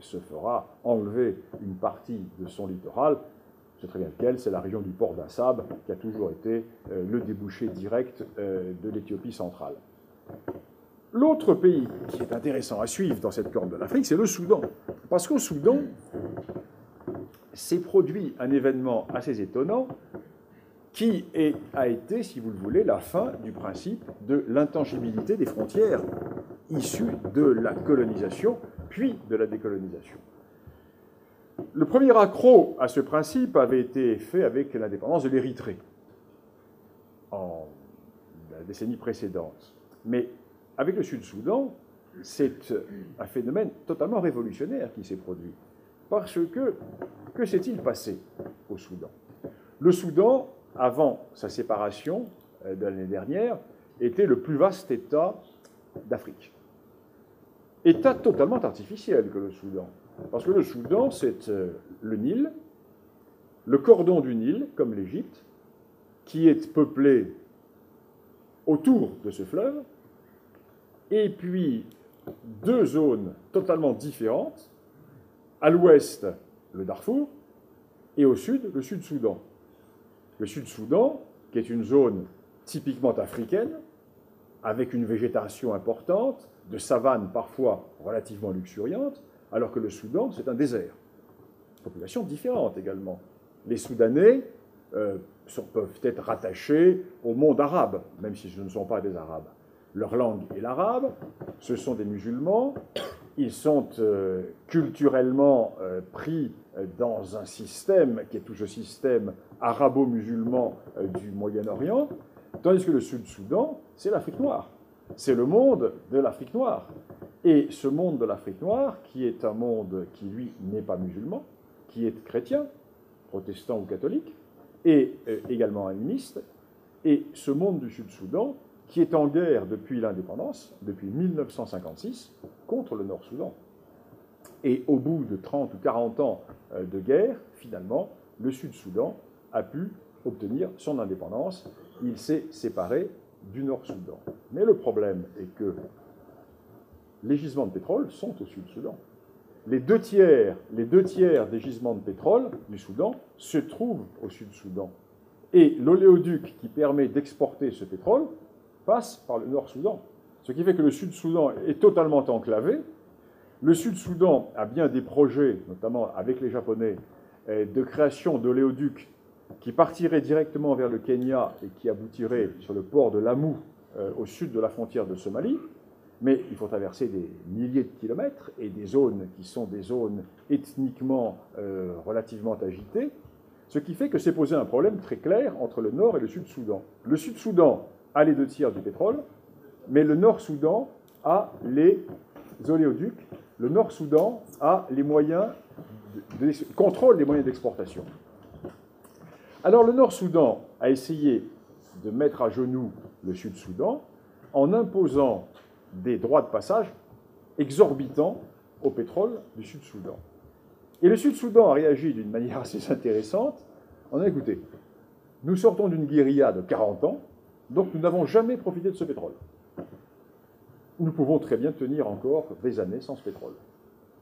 se fera enlever une partie de son littoral. C'est très bien lequel, c'est la région du port d'Assab, qui a toujours été le débouché direct de l'Éthiopie centrale. L'autre pays qui est intéressant à suivre dans cette corne de l'Afrique, c'est le Soudan. Parce qu'au Soudan, s'est produit un événement assez étonnant qui a été, si vous le voulez, la fin du principe de l'intangibilité des frontières issues de la colonisation, puis de la décolonisation. Le premier accroc à ce principe avait été fait avec l'indépendance de l'Érythrée en la décennie précédente. Mais avec le Sud-Soudan, c'est un phénomène totalement révolutionnaire qui s'est produit. Parce que, que s'est-il passé au Soudan? Le Soudan, avant sa séparation euh, de l'année dernière, était le plus vaste État d'Afrique. État totalement artificiel que le Soudan. Parce que le Soudan, c'est euh, le Nil, le cordon du Nil, comme l'Égypte, qui est peuplé autour de ce fleuve, et puis deux zones totalement différentes. À l'ouest, le Darfour, et au sud, le Sud-Soudan. Le Sud-Soudan, qui est une zone typiquement africaine, avec une végétation importante, de savanes parfois relativement luxuriantes, alors que le Soudan, c'est un désert. Population différente également. Les Soudanais euh, peuvent être rattachés au monde arabe, même si ce ne sont pas des Arabes leur langue est l'arabe, ce sont des musulmans, ils sont euh, culturellement euh, pris euh, dans un système qui est tout ce système arabo-musulman du Moyen-Orient, tandis que le Sud-Soudan, c'est l'Afrique noire. C'est le monde de l'Afrique noire. Et ce monde de l'Afrique noire, qui est un monde qui, lui, n'est pas musulman, qui est chrétien, protestant ou catholique, et également animiste, et ce monde du Sud-Soudan, qui est en guerre depuis l'indépendance, depuis 1956, contre le Nord-Soudan. Et au bout de 30 ou 40 ans euh, de guerre, finalement, le Sud-Soudan a pu obtenir son indépendance. Il s'est séparé du Nord-Soudan. Mais le problème est que les gisements de pétrole sont au Sud-Soudan. Les deux tiers, les deux tiers des gisements de pétrole du Soudan se trouvent au Sud-Soudan. Et l'oléoduc qui permet d'exporter ce pétrole passe par le Nord-Soudan. Ce qui fait que le Sud-Soudan est totalement enclavé. Le Sud-Soudan a bien des projets, notamment avec les Japonais, eh, de création d'oléoducs qui partiraient directement vers le Kenya et qui aboutiraient sur le port de Lamu, euh, au sud de la frontière de Somalie. Mais il faut traverser des milliers de kilomètres et des zones qui sont des zones ethniquement euh, relativement agitées, ce qui fait que c'est posé un problème très clair entre le Nord et le Sud-Soudan. Le Sud-Soudan a les deux tiers du pétrole, mais le Nord-Soudan a les oléoducs, le Nord-Soudan a les moyens, de, contrôle les moyens d'exportation. Alors le Nord-Soudan a essayé de mettre à genoux le Sud-Soudan en imposant des droits de passage exorbitants au pétrole du Sud-Soudan. Et le Sud-Soudan a réagi d'une manière assez intéressante en a écouté, nous sortons d'une guérilla de 40 ans, donc nous n'avons jamais profité de ce pétrole. Nous pouvons très bien tenir encore des années sans ce pétrole.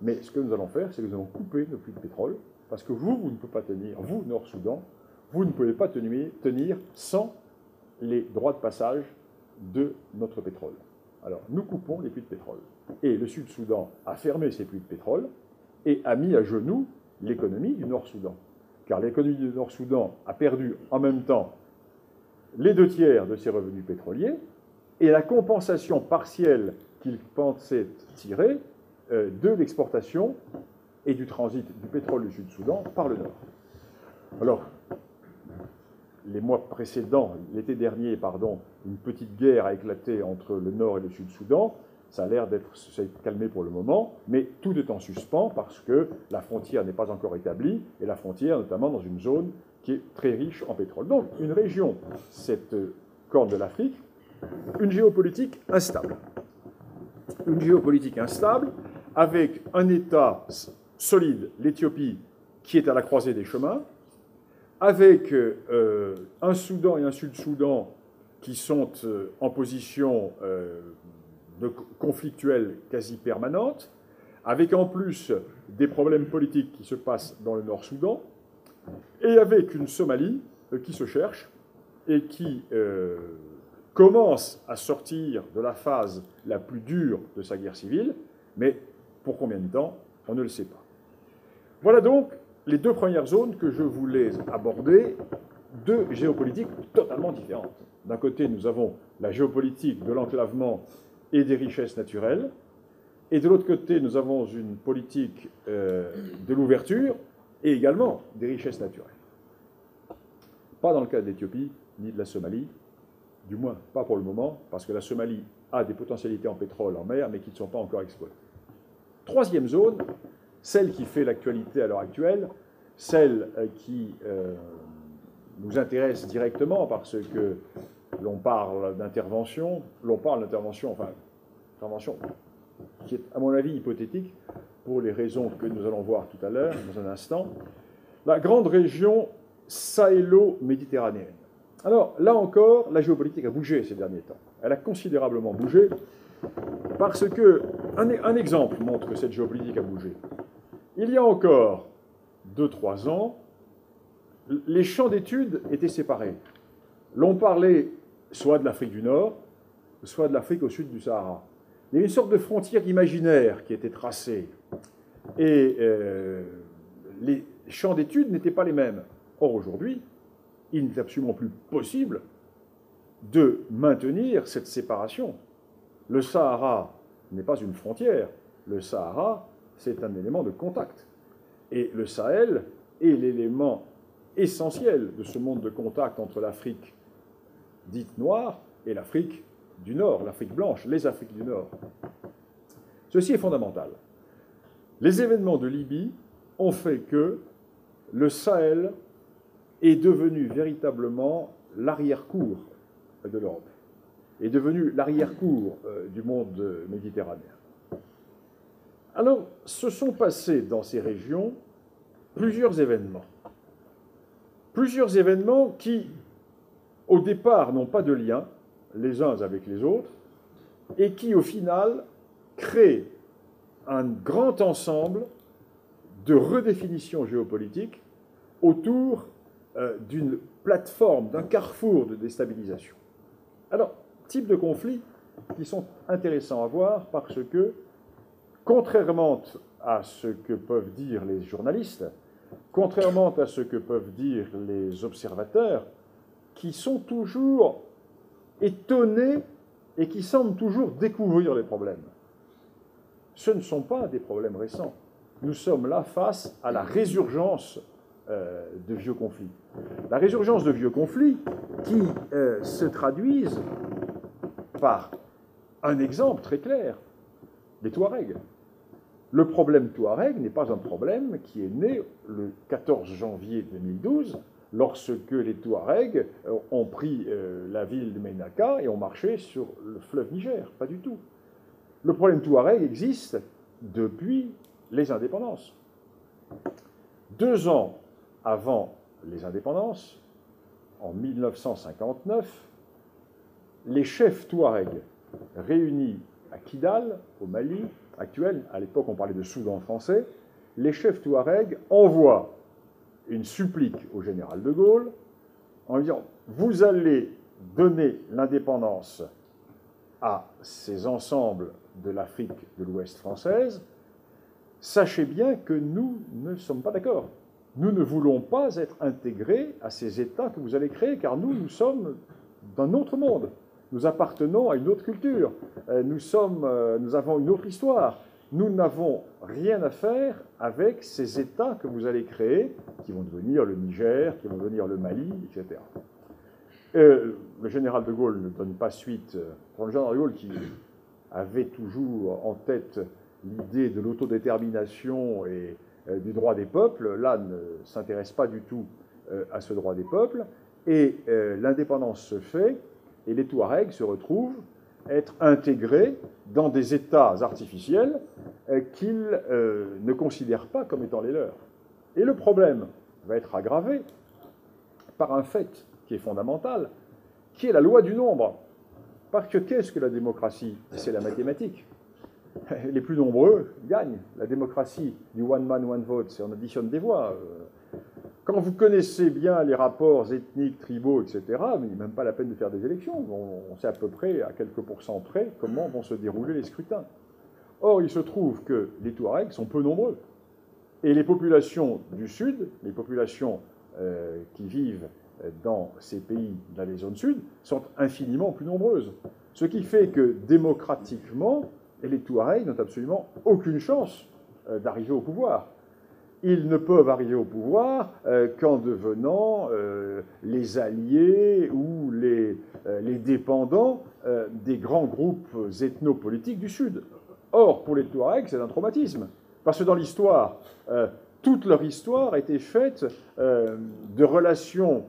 Mais ce que nous allons faire, c'est que nous allons couper nos puits de pétrole, parce que vous, vous ne pouvez pas tenir, vous, Nord-Soudan, vous ne pouvez pas tenir, sans les droits de passage de notre pétrole. Alors, nous coupons les puits de pétrole. Et le Sud-Soudan a fermé ses puits de pétrole et a mis à genoux l'économie du Nord-Soudan. Car l'économie du Nord-Soudan a perdu en même temps les deux tiers de ses revenus pétroliers et la compensation partielle qu'il pensait tirer euh, de l'exportation et du transit du pétrole du Sud-Soudan par le Nord. Alors, les mois précédents, l'été dernier, pardon, une petite guerre a éclaté entre le Nord et le Sud-Soudan. Ça a l'air d'être calmé pour le moment, mais tout est en suspens parce que la frontière n'est pas encore établie, et la frontière notamment dans une zone qui est très riche en pétrole. Donc une région, cette corne de l'Afrique, une géopolitique instable. Une géopolitique instable avec un État solide, l'Éthiopie, qui est à la croisée des chemins, avec euh, un Soudan et un Sud-Soudan qui sont euh, en position euh, conflictuelle quasi permanente, avec en plus des problèmes politiques qui se passent dans le Nord-Soudan, et avec une Somalie euh, qui se cherche et qui euh, commence à sortir de la phase la plus dure de sa guerre civile, mais pour combien de temps, on ne le sait pas. Voilà donc les deux premières zones que je voulais aborder, deux géopolitiques totalement différentes. D'un côté, nous avons la géopolitique de l'enclavement et des richesses naturelles, et de l'autre côté, nous avons une politique euh, de l'ouverture et également des richesses naturelles. Pas dans le cas de l'Éthiopie ni de la Somalie, du moins pas pour le moment, parce que la Somalie a des potentialités en pétrole en mer, mais qui ne sont pas encore exploitées. Troisième zone, celle qui fait l'actualité à l'heure actuelle, celle euh, qui euh, nous intéresse directement parce que l'on parle d'intervention, l'on parle d'intervention, enfin, intervention qui est, à mon avis, hypothétique, pour les raisons que nous allons voir tout à l'heure, dans un instant, la grande région sahélo-méditerranéenne. Alors, là encore, la géopolitique a bougé ces derniers temps. Elle a considérablement bougé, parce que, un, exemple montre que cette géopolitique a bougé. Il y a encore 2-3 ans, les champs d'études étaient séparés. L'on parlait soit de l'Afrique du Nord, soit de l'Afrique au sud du Sahara. Il y avait une sorte de frontière imaginaire qui était tracée. Et euh, les champs d'études n'étaient pas les mêmes. Or, aujourd'hui, il n'est absolument plus possible de maintenir cette séparation. Le Sahara n'est pas une frontière. Le Sahara, c'est un élément de contact. Et le Sahel est l'élément essentiel de ce monde de contact entre l'Afrique dite noire et l'Afrique du Nord, l'Afrique blanche, les Afriques du Nord. Ceci est fondamental. Les événements de Libye ont fait que le Sahel est devenu véritablement l'arrière-cour de l'Europe, est devenu l'arrière-cour euh, du monde méditerranéen. Alors, se sont passés dans ces régions plusieurs événements. Plusieurs événements qui, au départ, n'ont pas de lien les uns avec les autres, et qui, au final, créent un grand ensemble de redéfinition géopolitique autour euh, d'une plateforme, d'un carrefour de déstabilisation. Alors, type de conflits qui sont intéressants à voir parce que, contrairement à ce que peuvent dire les journalistes, contrairement à ce que peuvent dire les observateurs, qui sont toujours étonnés et qui semblent toujours découvrir les problèmes ce ne sont pas des problèmes récents. Nous sommes là face à la résurgence euh, de vieux conflits. La résurgence de vieux conflits qui euh, se traduisent par un exemple très clair, les Touaregs. Le problème Touareg n'est pas un problème qui est né le 14 janvier 2012, lorsque les Touaregs euh, ont pris la ville de Menaka et ont marché sur le fleuve Niger. Pas du tout. Le problème Touareg existe depuis les indépendances. Deux ans avant les indépendances, en 1959, les chefs Touaregs réunis à Kidal, au Mali actuel, à l'époque on parlait de Soudan français, les chefs Touaregs envoient une supplique au général de Gaulle en disant Vous allez donner l'indépendance à ces ensembles de l'Afrique de l'Ouest française, sachez bien que nous ne sommes pas d'accord. Nous ne voulons pas être intégrés à ces États que vous allez créer, car nous, nous sommes d'un autre monde. Nous appartenons à une autre culture. Euh, nous, euh, nous avons une autre histoire. Nous n'avons rien à faire avec ces États que vous allez créer, qui vont devenir le Niger, qui vont devenir le Mali, etc. Euh, le général de Gaulle ne donne pas suite. le général de Gaulle qui avait toujours en tête l'idée de l'autodétermination et euh, du droit des peuples, là ne s'intéresse pas du tout euh, à ce droit des peuples, et euh, l'indépendance se fait, et les Touaregs se retrouvent être intégrés dans des États artificiels qu'ils ne considèrent pas comme étant les leurs. Et le problème va être aggravé par un fait qui est fondamental, qui est la loi du nombre. Parce que qu'est-ce que la démocratie? C'est la mathématique. les plus nombreux gagnent. La démocratie du one man, one vote, c'est on additionne des voix. Quand vous connaissez bien les rapports ethniques, tribaux, etc., il n'est même pas la peine de faire des élections. On sait à peu près, à quelques pourcents près, comment vont se dérouler les scrutins. Or, il se trouve que les Touaregs sont peu nombreux. Et les populations du Sud, les populations euh, qui vivent dans ces pays, dans les zones sud, sont infiniment plus nombreuses. Ce qui fait que démocratiquement, les Touaregs n'ont absolument aucune chance euh, d'arriver au pouvoir ils ne peuvent arriver au pouvoir euh, qu'en devenant euh, les alliés ou les, euh, dépendants des grands groupes ethnopolitiques du Sud. Or, pour les Touaregs, c'est un traumatisme. Parce que dans l'histoire, toute leur histoire été faite de relations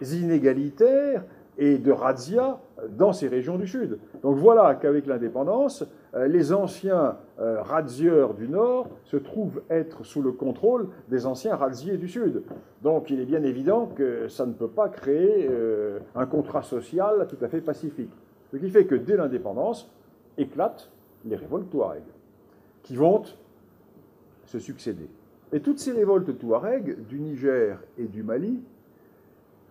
inégalitaires et de razzia dans ces régions du Sud. Donc voilà qu'avec l'indépendance, les anciens euh, du Nord se trouvent être sous le contrôle des anciens razziers du Sud. Donc il est bien évident que ça ne peut pas créer euh, un contrat social tout à fait pacifique. Ce qui fait que dès l'indépendance éclatent les révoltes touareg, qui vont se succéder. Et toutes ces révoltes touareg du Niger et du Mali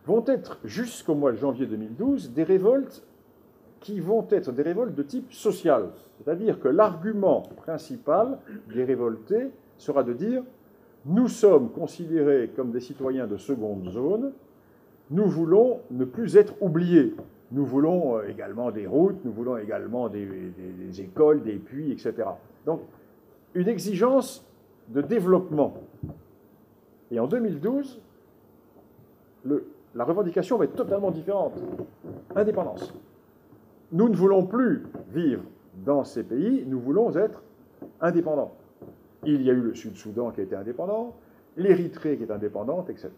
vont être, jusqu'au mois de janvier 2012, des révoltes qui vont être des révoltes de type social. C'est-à-dire que l'argument principal des révoltés sera de dire nous sommes considérés comme des citoyens de seconde zone, nous voulons ne plus être oubliés. Nous voulons euh, également des routes, nous voulons également des, écoles, des puits, etc. Donc, une exigence de développement. Et en 2012, la revendication va être totalement différente. Indépendance. Nous ne voulons plus vivre dans ces pays, nous voulons être indépendants. Il y a eu le Sud-Soudan qui a été indépendant, l'Érythrée qui est indépendante, etc.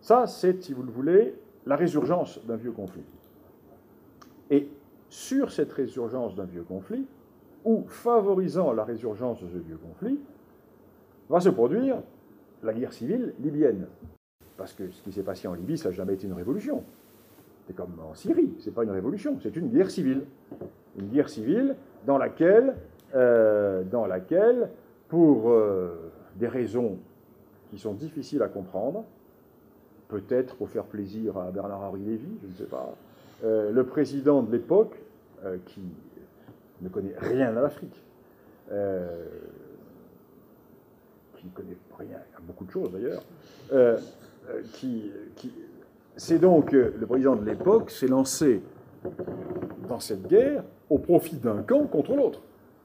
Ça, c'est, si vous le voulez, la résurgence d'un vieux conflit. Et sur cette résurgence d'un vieux conflit, ou favorisant la résurgence de ce vieux conflit, va se produire la guerre civile libyenne. Parce que ce qui s'est passé en Libye, ça n'a jamais été une révolution. C'est comme en Syrie, ce n'est pas une révolution, c'est une guerre civile. Une guerre civile dans laquelle, euh, dans laquelle pour euh, des raisons qui sont difficiles à comprendre, peut-être pour faire plaisir à Bernard-Henri Lévy, je ne sais pas, euh, le président de l'époque, qui ne connaît rien à l'Afrique, qui ne connaît rien à beaucoup de choses d'ailleurs, qui, qui c'est donc le président de l'époque s'est lancé dans cette guerre au profit d'un camp contre l'autre.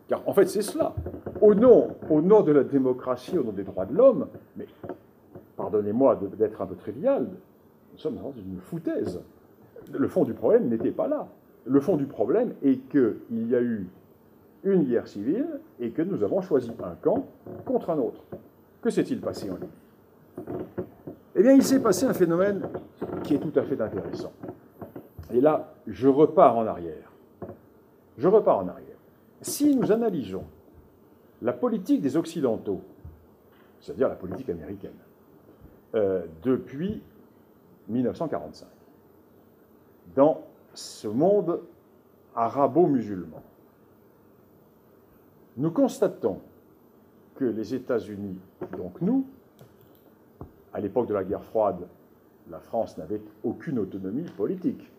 Car en fait, c'est cela. Au nom, au nom de la démocratie, au nom des droits de l'homme, mais pardonnez-moi d'être un peu trivial, nous sommes dans une foutaise. Le fond du problème n'était pas là. Le fond du problème est qu'il y a eu une guerre civile et que nous avons choisi un camp contre un autre. Que s'est-il passé en Libye? Eh bien, il s'est passé un phénomène qui est tout à fait intéressant. Et là, je repars en arrière. Je repars en arrière. Si nous analysons la politique des Occidentaux, c'est-à-dire la politique américaine, euh, depuis 1945, dans ce monde arabo-musulman, nous constatons que les États-Unis, donc nous, à l'époque de la guerre froide, la France n'avait aucune autonomie politique.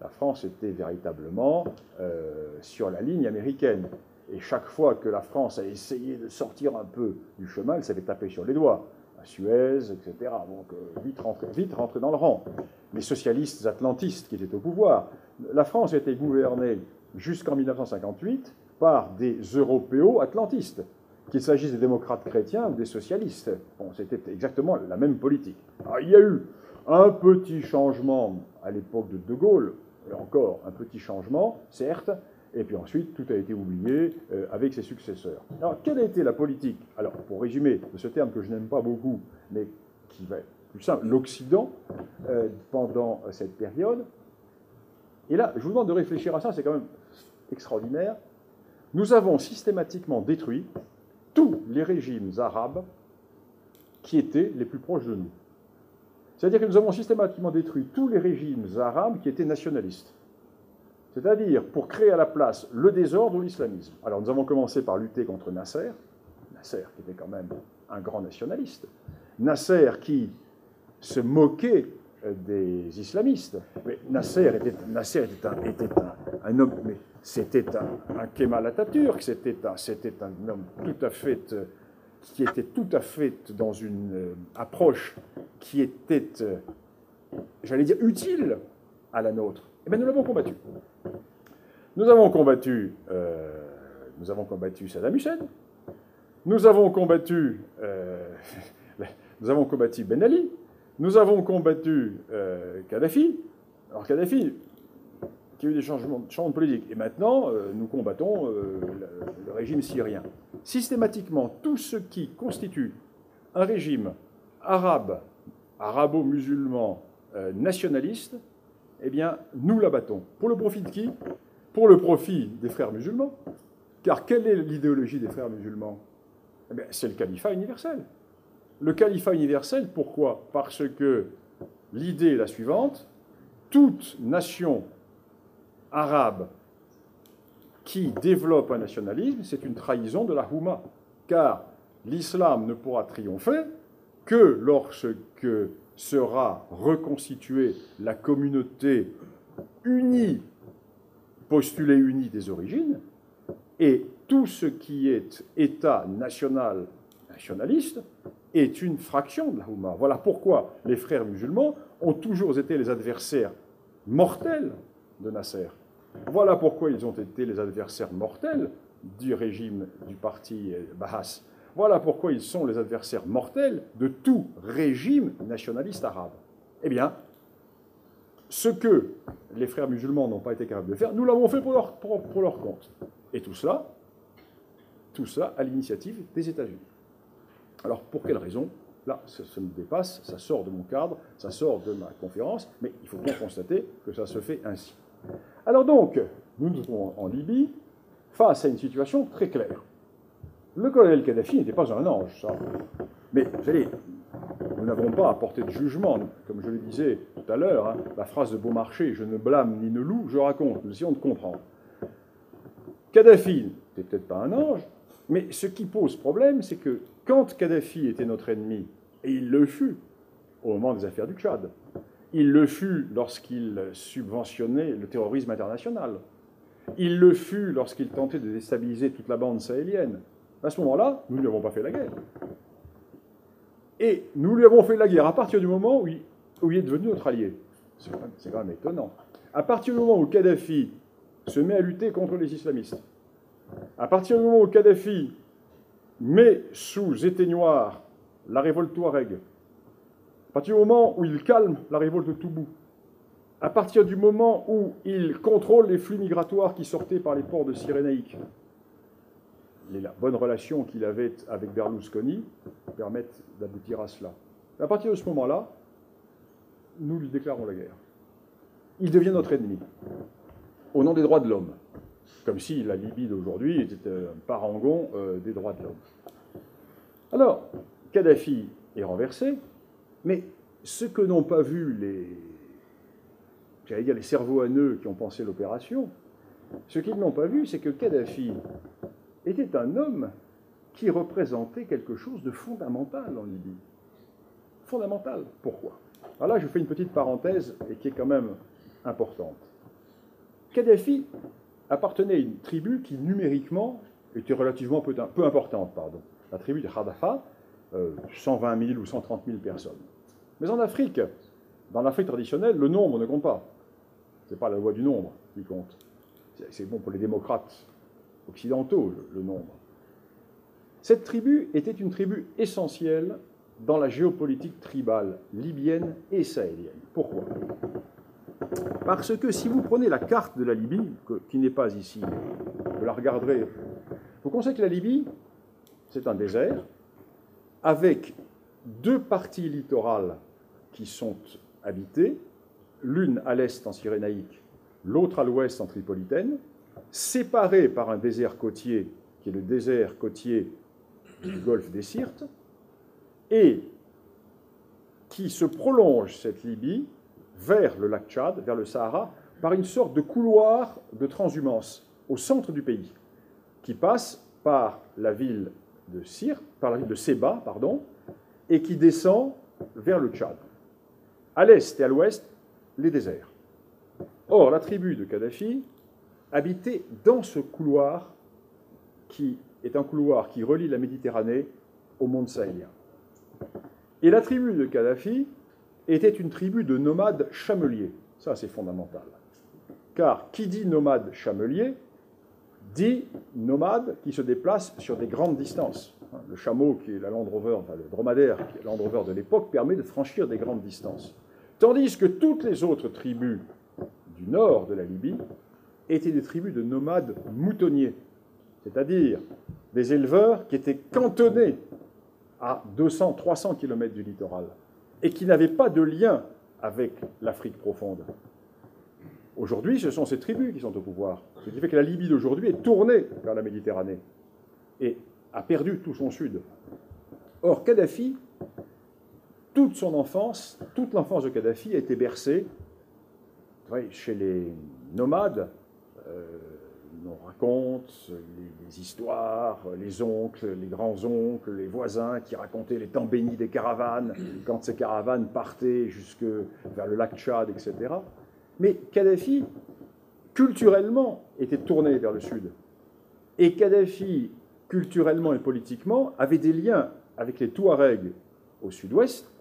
La France était véritablement euh, sur la ligne américaine. Et chaque fois que la France a essayé de sortir un peu du chemin, elle s'avait tapé sur les doigts. À Suez, etc. Donc euh, vite, rentrer, vite dans le rang. Les socialistes atlantistes qui étaient au pouvoir. La France était gouvernée jusqu'en 1958 par des européos atlantistes qu'il s'agisse des démocrates chrétiens ou des socialistes. Bon, c'était exactement la même politique. il y a eu un petit changement à l'époque de De Gaulle, et encore un petit changement, certes, et puis ensuite tout a été oublié euh, avec ses successeurs. Alors, quelle a été la politique? Alors, pour résumer de ce terme que je n'aime pas beaucoup, mais qui va être plus simple, l'Occident, euh, pendant cette période. Et là, je vous demande de réfléchir à ça, c'est quand même extraordinaire. Nous avons systématiquement détruit tous les régimes arabes qui étaient les plus proches de nous. C'est-à-dire que nous avons systématiquement détruit tous les régimes arabes qui étaient nationalistes. c'est-à-dire pour créer à la place le désordre ou l'islamisme. Alors nous avons commencé par lutter contre Nasser, Nasser qui était quand même un grand nationaliste, Nasser qui se moquait des islamistes. Mais Nasser était, un, homme, c'était un, un, Kemal c'était un, homme tout à fait, euh, qui était tout à fait dans une euh, approche qui était, j'allais dire, utile à la nôtre. Eh bien nous l'avons combattu. Nous avons combattu, euh, Saddam Hussein, nous avons combattu, euh, Ben Ali, nous avons combattu euh, Kadhafi. Alors Kadhafi, qui a eu des changements, changements politiques, et maintenant nous combattons le, le régime syrien. Systématiquement, tout ce qui constitue un régime arabe, arabo-musulman, nationaliste, eh bien, nous l'abattons. Pour le profit de qui? Pour le profit des frères musulmans. Car quelle est l'idéologie des frères musulmans? Eh C'est le califat universel. Le califat universel, pourquoi? Parce que l'idée est la suivante toute nation arabe qui développe un nationalisme, c'est une trahison de la Houma. Car l'islam ne pourra triompher que lorsque sera reconstituée la communauté unie, postulée unie des origines, et tout ce qui est État national, nationaliste, est une fraction de la Houma. Voilà pourquoi les frères musulmans ont toujours été les adversaires mortels de Nasser. Voilà pourquoi ils ont été les adversaires mortels du régime du parti Bahas. Voilà pourquoi ils sont les adversaires mortels de tout régime nationaliste arabe. Eh bien, ce que les frères musulmans n'ont pas été capables de faire, nous l'avons fait pour leur, compte. Et tout cela, tout cela à l'initiative des États-Unis. Alors, pour quelle raison? Là, ça, me dépasse, ça sort de mon cadre, ça sort de ma conférence, mais il faut bien constater que ça se fait ainsi. Alors donc, nous nous trouvons en Libye face à une situation très claire. Le colonel Kadhafi n'était pas un ange, ça. Mais, vous savez, nous n'avons pas apporté de jugement. Comme je le disais tout à l'heure, hein, la phrase de Beaumarchais, je ne blâme ni ne loue, je raconte. Nous essayons de comprendre. Kadhafi n'était peut-être pas un ange, mais ce qui pose problème, c'est que quand Kadhafi était notre ennemi, et il le fut au moment des affaires du Tchad, il le fut lorsqu'il subventionnait le terrorisme international, il le fut lorsqu'il tentait de déstabiliser toute la bande sahélienne, à ce moment-là, nous ne lui avons pas fait la guerre. Et nous lui avons fait la guerre à partir du moment où il, est devenu notre allié. C'est quand, même étonnant. À partir du moment où Kadhafi se met à lutter contre les islamistes, à partir du moment où Kadhafi met sous éteignoir la révolte Touareg, à partir du moment où il calme la révolte de Toubou, à partir du moment où il contrôle les flux migratoires qui sortaient par les ports de Cyrénaïque, les bonnes relations qu'il avait avec Berlusconi permettent d'aboutir à cela. À partir de ce moment-là, nous lui déclarons la guerre. Il devient notre ennemi, au nom des droits de l'homme, comme si la Libye d'aujourd'hui était un parangon euh, des droits de l'homme. Alors, Kadhafi est renversé, mais ce que n'ont pas vu les, cerveaux à nœuds qui ont pensé l'opération, ce qu'ils n'ont pas vu, c'est que Kadhafi était un homme qui représentait quelque chose de fondamental en Libye. Fondamental. Pourquoi? Alors là, je fais une petite parenthèse et qui est quand même importante. Kadhafi appartenait à une tribu qui numériquement était relativement peu, importante, pardon. La tribu de Khadafa, 120 000 ou 130 000 personnes. Mais en Afrique, dans l'Afrique traditionnelle, le nombre ne compte pas. Ce n'est pas la loi du nombre qui compte. C'est bon pour les démocrates occidentaux, le, nombre. Cette tribu était une tribu essentielle dans la géopolitique tribale libyenne et sahélienne. Pourquoi? Parce que si vous prenez la carte de la Libye, qui n'est pas ici, vous la regarderez, vous constatez que la Libye, c'est un désert, avec deux parties littorales qui sont habitées, l'une à l'est en Cyrénaïque, l'autre à l'ouest en Tripolitaine, séparé par un désert côtier, qui est le désert côtier du golfe des Sirtes, et qui se prolonge, cette Libye, vers le lac Tchad, vers le Sahara, par une sorte de couloir de transhumance au centre du pays, qui passe par la ville de Sir, par la ville de Seba, pardon, et qui descend vers le Tchad. À l'est et à l'ouest, les déserts. Or, la tribu de Kadhafi habitait dans ce couloir qui est un couloir qui relie la Méditerranée au monde sahélien. Et la tribu de Kadhafi était une tribu de nomades chameliers. Ça, c'est fondamental. Car qui dit nomade chamelier dit nomade qui se déplace sur des grandes distances. Le chameau, qui est la Land Rover, le dromadaire, qui est la Land Rover de l'époque, permet de franchir des grandes distances. Tandis que toutes les autres tribus du nord de la Libye étaient des tribus de nomades moutonniers, c'est-à-dire des éleveurs qui étaient cantonnés à 200-300 km du littoral et qui n'avaient pas de lien avec l'Afrique profonde. Aujourd'hui, ce sont ces tribus qui sont au pouvoir. Ce qui fait que la Libye d'aujourd'hui est tournée vers la Méditerranée et a perdu tout son sud. Or, Kadhafi, toute son enfance, toute l'enfance de Kadhafi a été bercée chez les nomades. Euh, on raconte les, histoires, les oncles, les grands-oncles, les voisins qui racontaient les temps bénis des caravanes, quand ces caravanes partaient jusque vers le lac Tchad, etc. Mais Kadhafi, culturellement, était tourné vers le sud. Et Kadhafi, culturellement et politiquement, avait des liens avec les Touaregs au sud-ouest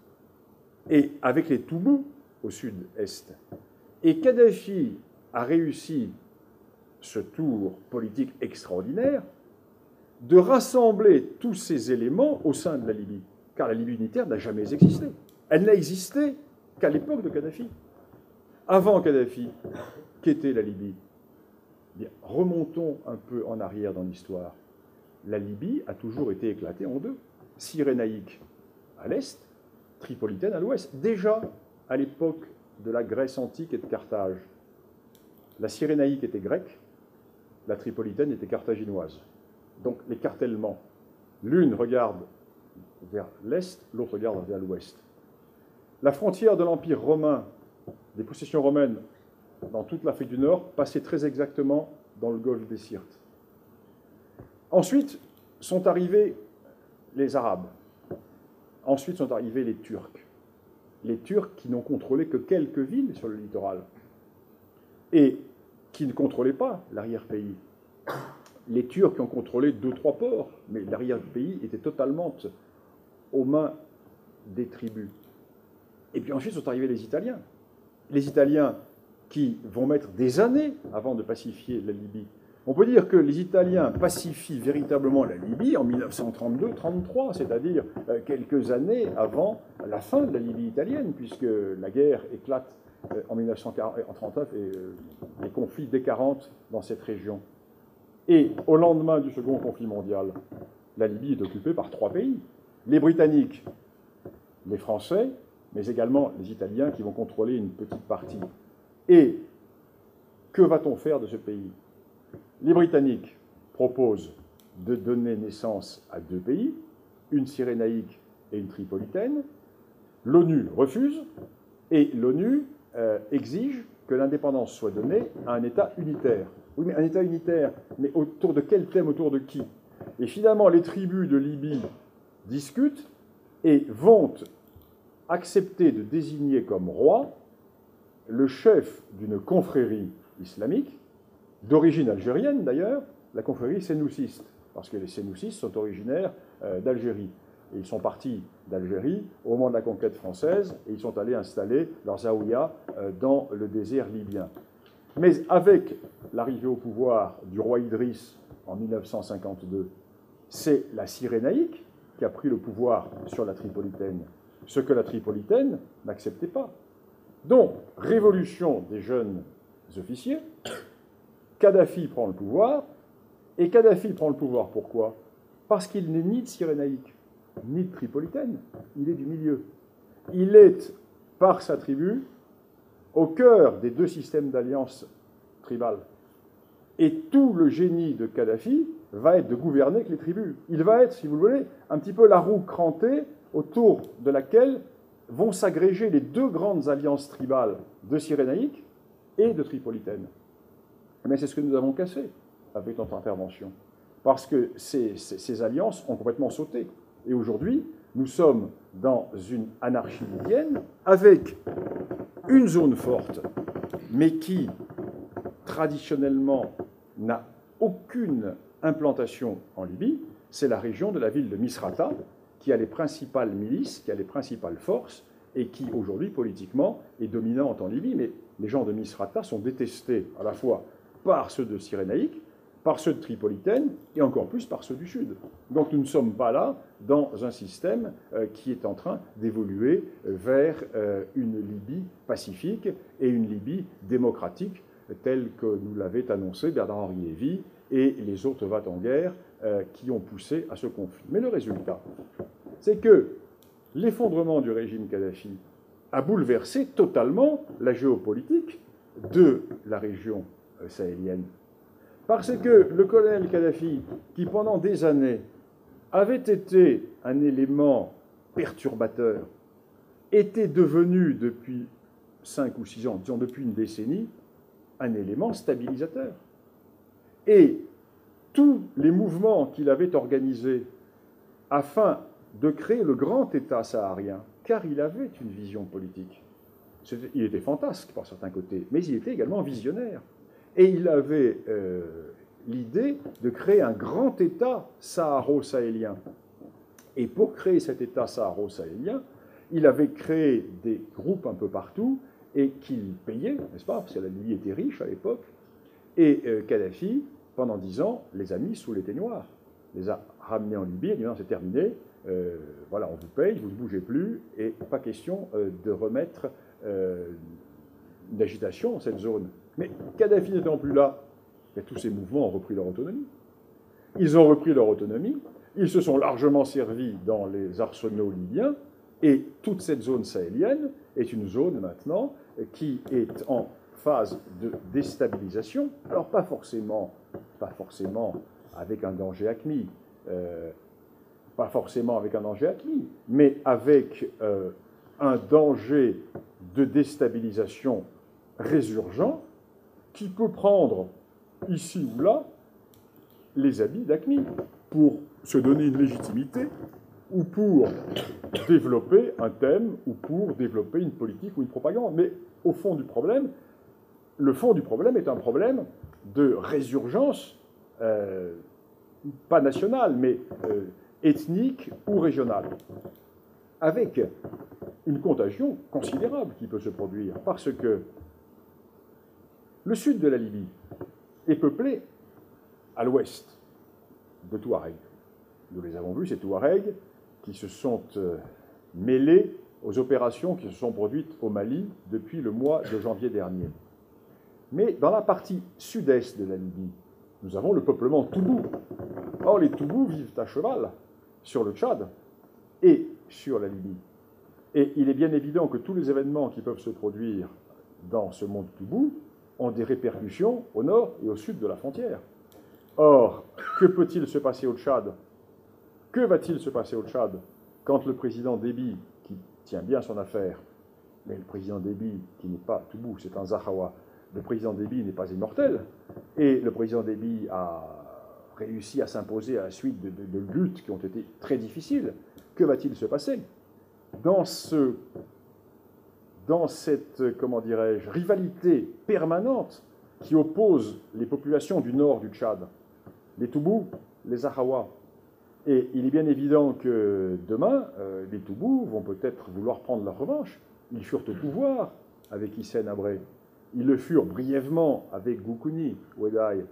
et avec les Toubous au sud-est. Et Kadhafi a réussi ce tour politique extraordinaire de rassembler tous ces éléments au sein de la Libye. Car la Libye unitaire n'a jamais existé. Elle n'a existé qu'à l'époque de Kadhafi. Avant Kadhafi, qu'était la Libye? Bien, Remontons un peu en arrière dans l'histoire. La Libye a toujours été éclatée en deux. Cyrénaïque à l'est, Tripolitaine à l'ouest. Déjà à l'époque de la Grèce antique et de Carthage. La Cyrénaïque était grecque, la Tripolitaine était carthaginoise. Donc l'écartèlement, l'une regarde vers l'est, l'autre regarde vers l'ouest. La frontière de l'Empire romain, des possessions romaines dans toute l'Afrique du Nord, passait très exactement dans le golfe des Sirtes. Ensuite sont arrivés les Arabes. Ensuite sont arrivés les Turcs. Les Turcs qui n'ont contrôlé que quelques villes sur le littoral. Et qui ne contrôlaient pas l'arrière-pays. Les Turcs ont contrôlé deux, trois ports, mais l'arrière-pays était totalement aux mains des tribus. Et puis ensuite sont arrivés les Italiens. Les Italiens qui vont mettre des années avant de pacifier la Libye. On peut dire que les Italiens pacifient véritablement la Libye en 1932-33, c'est-à-dire euh, quelques années avant la fin de la Libye italienne, puisque la guerre éclate euh, en 1939 et euh, les conflits dès 40 dans cette région. Et au lendemain du second conflit mondial, la Libye est occupée par trois pays. Les Britanniques, les Français, mais également les Italiens qui vont contrôler une petite partie. Et que va-t-on faire de ce pays? Les Britanniques proposent de donner naissance à deux pays, une Cyrénaïque et une Tripolitaine. L'ONU refuse, et l'ONU euh, exige que l'indépendance soit donnée à un État unitaire. Oui, mais un État unitaire, mais autour de quel thème, autour de qui? Et finalement, les tribus de Libye discutent et vont accepter de désigner comme roi le chef d'une confrérie islamique, d'origine algérienne d'ailleurs, la confrérie sénoussiste, parce que les sénoussistes sont originaires euh, d'Algérie ils sont partis d'Algérie au moment de la conquête française et ils sont allés installer leurs zaouïas euh, dans le désert libyen. Mais avec l'arrivée au pouvoir du roi Idriss en 1952, c'est la Cyrénaïque qui a pris le pouvoir sur la Tripolitaine, ce que la Tripolitaine n'acceptait pas. Donc, révolution des jeunes officiers, Kadhafi prend le pouvoir, et Kadhafi prend le pouvoir pourquoi? Parce qu'il n'est ni de Cyrénaïque, ni de Tripolitaine, il est du milieu. Il est, par sa tribu, au cœur des deux systèmes d'alliance tribale. Et tout le génie de Kadhafi va être de gouverner avec les tribus. Il va être, si vous le voulez, un petit peu la roue crantée autour de laquelle vont s'agréger les deux grandes alliances tribales de Cyrénaïque et de Tripolitaine. Mais c'est ce que nous avons cassé avec notre intervention. Parce que ces, ces alliances ont complètement sauté. Et aujourd'hui, nous sommes dans une anarchie libyenne avec une zone forte, mais qui traditionnellement n'a aucune implantation en Libye, c'est la région de la ville de Misrata, qui a les principales milices, qui a les principales forces, et qui aujourd'hui politiquement est dominante en Libye. Mais les gens de Misrata sont détestés à la fois par ceux de Cyrénaïque, par ceux de Tripolitaine et encore plus par ceux du Sud. Donc nous ne sommes pas là dans un système euh, qui est en train d'évoluer vers euh, une Libye pacifique et une Libye démocratique telle que nous l'avait annoncé Bernard-Henri Lévy et les autres vats en guerre euh, qui ont poussé à ce conflit. Mais le résultat, c'est que l'effondrement du régime Kadhafi a bouleversé totalement la géopolitique de la région sahélienne parce que le colonel Kadhafi, qui pendant des années avait été un élément perturbateur, était devenu depuis cinq ou six ans, disons depuis une décennie, un élément stabilisateur. Et tous les mouvements qu'il avait organisés afin de créer le grand État saharien, car il avait une vision politique. Il était fantasque par certains côtés, mais il était également visionnaire. Et il avait euh, l'idée de créer un grand État saharo-sahélien. Et pour créer cet État saharo-sahélien, il avait créé des groupes un peu partout et qu'il payait, n'est-ce pas Parce que la Libye était riche à l'époque. Et euh, Kadhafi, pendant dix ans, les a mis sous l'été noir. Les a ramenés en Libye, et dit non, c'est terminé, euh, voilà, on vous paye, vous ne bougez plus, et pas question de remettre une agitation dans cette zone. Mais Kadhafi n'étant plus là, tous ces mouvements ont repris leur autonomie. Ils ont repris leur autonomie, ils se sont largement servis dans les arsenaux libyens, et toute cette zone sahélienne est une zone maintenant qui est en phase de déstabilisation. Alors pas forcément, pas forcément avec un danger acmis, euh, pas forcément avec un danger acquis, mais avec euh, un danger de déstabilisation résurgent qui peut prendre ici ou là les habits d'ACMI pour se donner une légitimité ou pour développer un thème ou pour développer une politique ou une propagande. Mais au fond du problème, le fond du problème est un problème de résurgence, euh, pas nationale, mais euh, ethnique ou régionale, avec une contagion considérable qui peut se produire, parce que le sud de la Libye est peuplé à l'ouest de Touaregs. Nous les avons vus, ces Touaregs qui se sont euh, mêlés aux opérations qui se sont produites au Mali depuis le mois de janvier dernier. Mais dans la partie sud-est de la Libye, nous avons le peuplement Toubou. Or, les Toubous vivent à cheval sur le Tchad et sur la Libye. Et il est bien évident que tous les événements qui peuvent se produire dans ce monde Toubou ont des répercussions au nord et au sud de la frontière. Or, que peut-il se passer au Tchad? Que va-t-il se passer au Tchad quand le président Déby, qui tient bien son affaire, mais le président Déby, qui n'est pas Toubou, c'est un Zahawa, le président Déby n'est pas immortel, et le président Déby a réussi à s'imposer à la suite de, de luttes qui ont été très difficiles, que va-t-il se passer? Dans ce dans cette, comment dirais-je, rivalité permanente qui oppose les populations du nord du Tchad, les Toubous, les Ahawa. Et il est bien évident que demain, euh, les Toubous vont peut-être vouloir prendre leur revanche. Ils furent au pouvoir avec Hissène Abré. Ils le furent brièvement avec Goukouni, Ouedaï.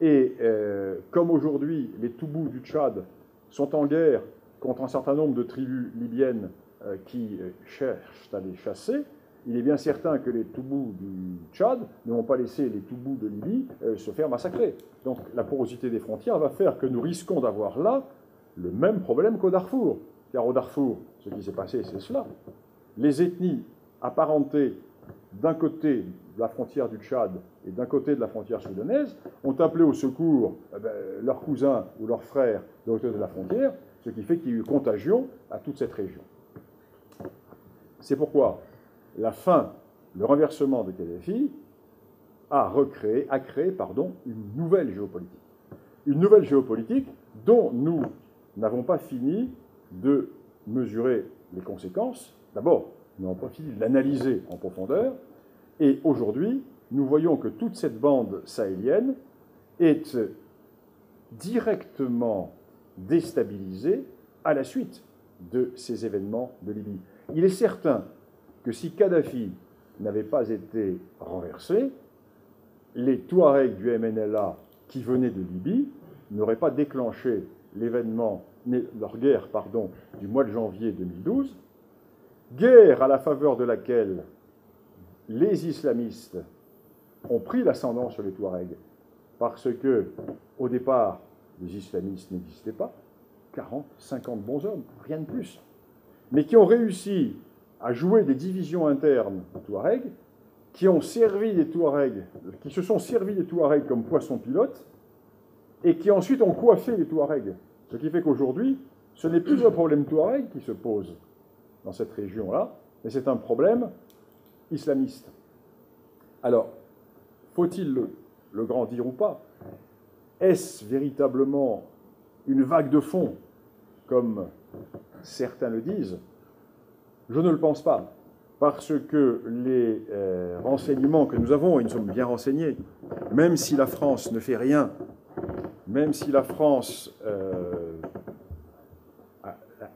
Et euh, comme aujourd'hui, les Toubous du Tchad sont en guerre contre un certain nombre de tribus libyennes euh, qui euh, cherchent à les chasser, il est bien certain que les Toubous du Tchad ne vont pas laisser les Toubous de Libye euh, se faire massacrer. Donc la porosité des frontières va faire que nous risquons d'avoir là le même problème qu'au Darfour. Car au Darfour, ce qui s'est passé, c'est cela. Les ethnies apparentées d'un côté de la frontière du Tchad et d'un côté de la frontière soudanaise ont appelé au secours eh ben, leurs cousins ou leurs frères de l'autre de la frontière, ce qui fait qu'il y a eu contagion à toute cette région. C'est pourquoi la fin, le renversement de Kadhafi à créer pardon, une nouvelle géopolitique. Une nouvelle géopolitique dont nous n'avons pas fini de mesurer les conséquences. D'abord, nous n'avons pas fini de l'analyser en profondeur. Et aujourd'hui, nous voyons que toute cette bande sahélienne est directement déstabilisée à la suite de ces événements de Libye. Il est certain que si Kadhafi n'avait pas été renversé, les Touaregs du MNLA qui venaient de Libye n'auraient pas déclenché l'événement, leur guerre pardon, du mois de janvier 2012, guerre à la faveur de laquelle les islamistes ont pris l'ascendant sur les Touaregs, parce que, au départ, les islamistes n'existaient pas, 40, 50 bons hommes, rien de plus, mais qui ont réussi à jouer des divisions internes Touaregs, qui ont servi les Touaregs, qui se sont servis des Touaregs comme poissons pilotes, et qui ensuite ont coiffé les Touaregs. Ce qui fait qu'aujourd'hui, ce n'est plus un problème Touareg qui se pose dans cette région-là, mais c'est un problème islamiste. Alors, faut-il le, le grandir ou pas? Est-ce véritablement une vague de fond, comme certains le disent Je ne le pense pas, parce que les euh, renseignements que nous avons, et nous sommes bien renseignés, même si la France ne fait rien, même si la France euh,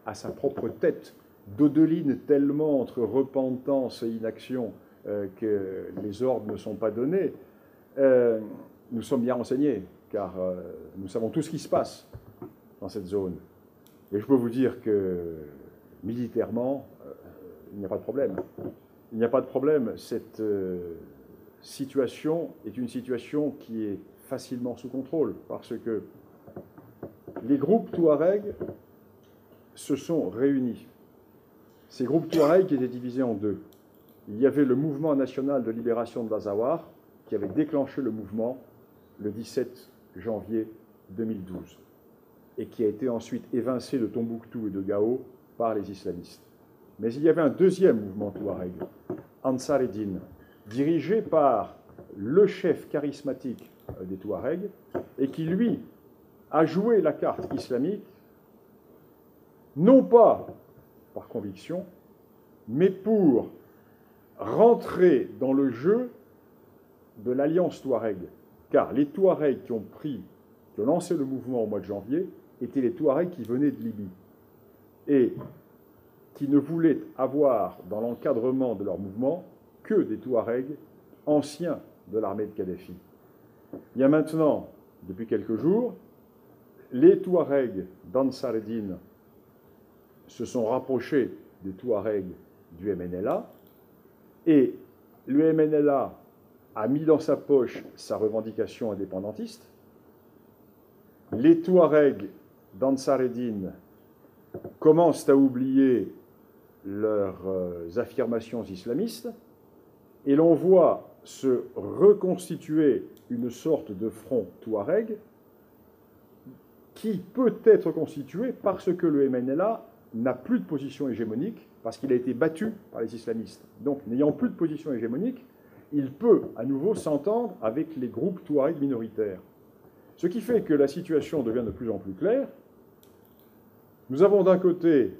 a, sa propre tête, dodeline tellement entre repentance et inaction euh, que les ordres ne sont pas donnés, nous sommes bien renseignés, car nous savons tout ce qui se passe dans cette zone. Et je peux vous dire que militairement, euh, il n'y a pas de problème. Il n'y a pas de problème. Cette euh, situation est une situation qui est facilement sous contrôle parce que les groupes Touareg se sont réunis. Ces groupes Touareg étaient divisés en deux. Il y avait le mouvement national de libération de l'Azawar qui avait déclenché le mouvement le 17 janvier 2012 et qui a été ensuite évincé de Tombouctou et de Gao par les islamistes. Mais il y avait un deuxième mouvement Touareg, Ansar Eddin, dirigé par le chef charismatique euh, des Touaregs, et qui, lui, a joué la carte islamique, non pas par conviction, mais pour rentrer dans le jeu de l'alliance Touareg. Car les Touaregs qui ont pris, qui ont lancé le mouvement au mois de janvier, étaient les Touaregs qui venaient de Libye et qui ne voulaient avoir dans l'encadrement de leur mouvement que des Touaregs anciens de l'armée de Kadhafi. Il y a maintenant, depuis quelques jours, les Touaregs d'Ansar se sont rapprochés des Touaregs du MNLA et le MNLA a mis dans sa poche sa revendication indépendantiste. Les Touaregs d'Ansareddin commencent à oublier leurs euh, affirmations islamistes, et l'on voit se reconstituer une sorte de front touareg qui peut être constitué parce que le MNLA n'a plus de position hégémonique, parce qu'il a été battu par les islamistes. Donc, n'ayant plus de position hégémonique, il peut à nouveau s'entendre avec les groupes touaregs minoritaires. Ce qui fait que la situation devient de plus en plus claire, nous avons d'un côté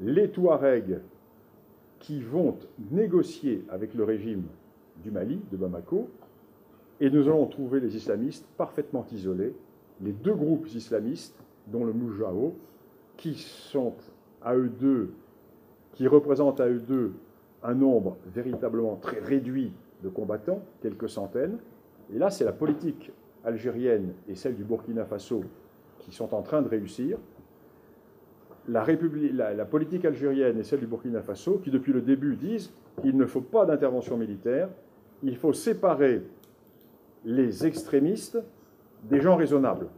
les Touaregs qui vont négocier avec le régime du Mali, de Bamako, et nous allons trouver les islamistes parfaitement isolés, les deux groupes islamistes, dont le Moujao, qui sont à eux deux, qui représentent à eux deux un nombre véritablement très réduit de combattants, quelques centaines. Et là, c'est la politique algérienne et celle du Burkina Faso qui sont en train de réussir la, politique algérienne et celle du Burkina Faso, qui depuis le début disent qu'il ne faut pas d'intervention militaire, il faut séparer les extrémistes des gens raisonnables.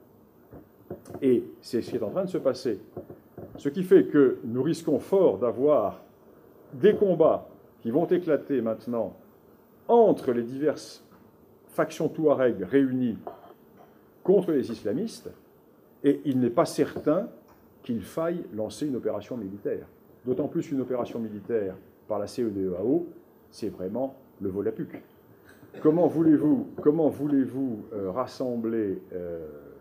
Et c'est ce qui est en train de se passer. Ce qui fait que nous risquons fort d'avoir des combats qui vont éclater maintenant entre les diverses factions touareg réunies contre les islamistes, et il n'est pas certain qu'il faille lancer une opération militaire. D'autant plus une opération militaire par la CEDEAO, c'est vraiment le volapuc. comment voulez-vous comment voulez-vous rassembler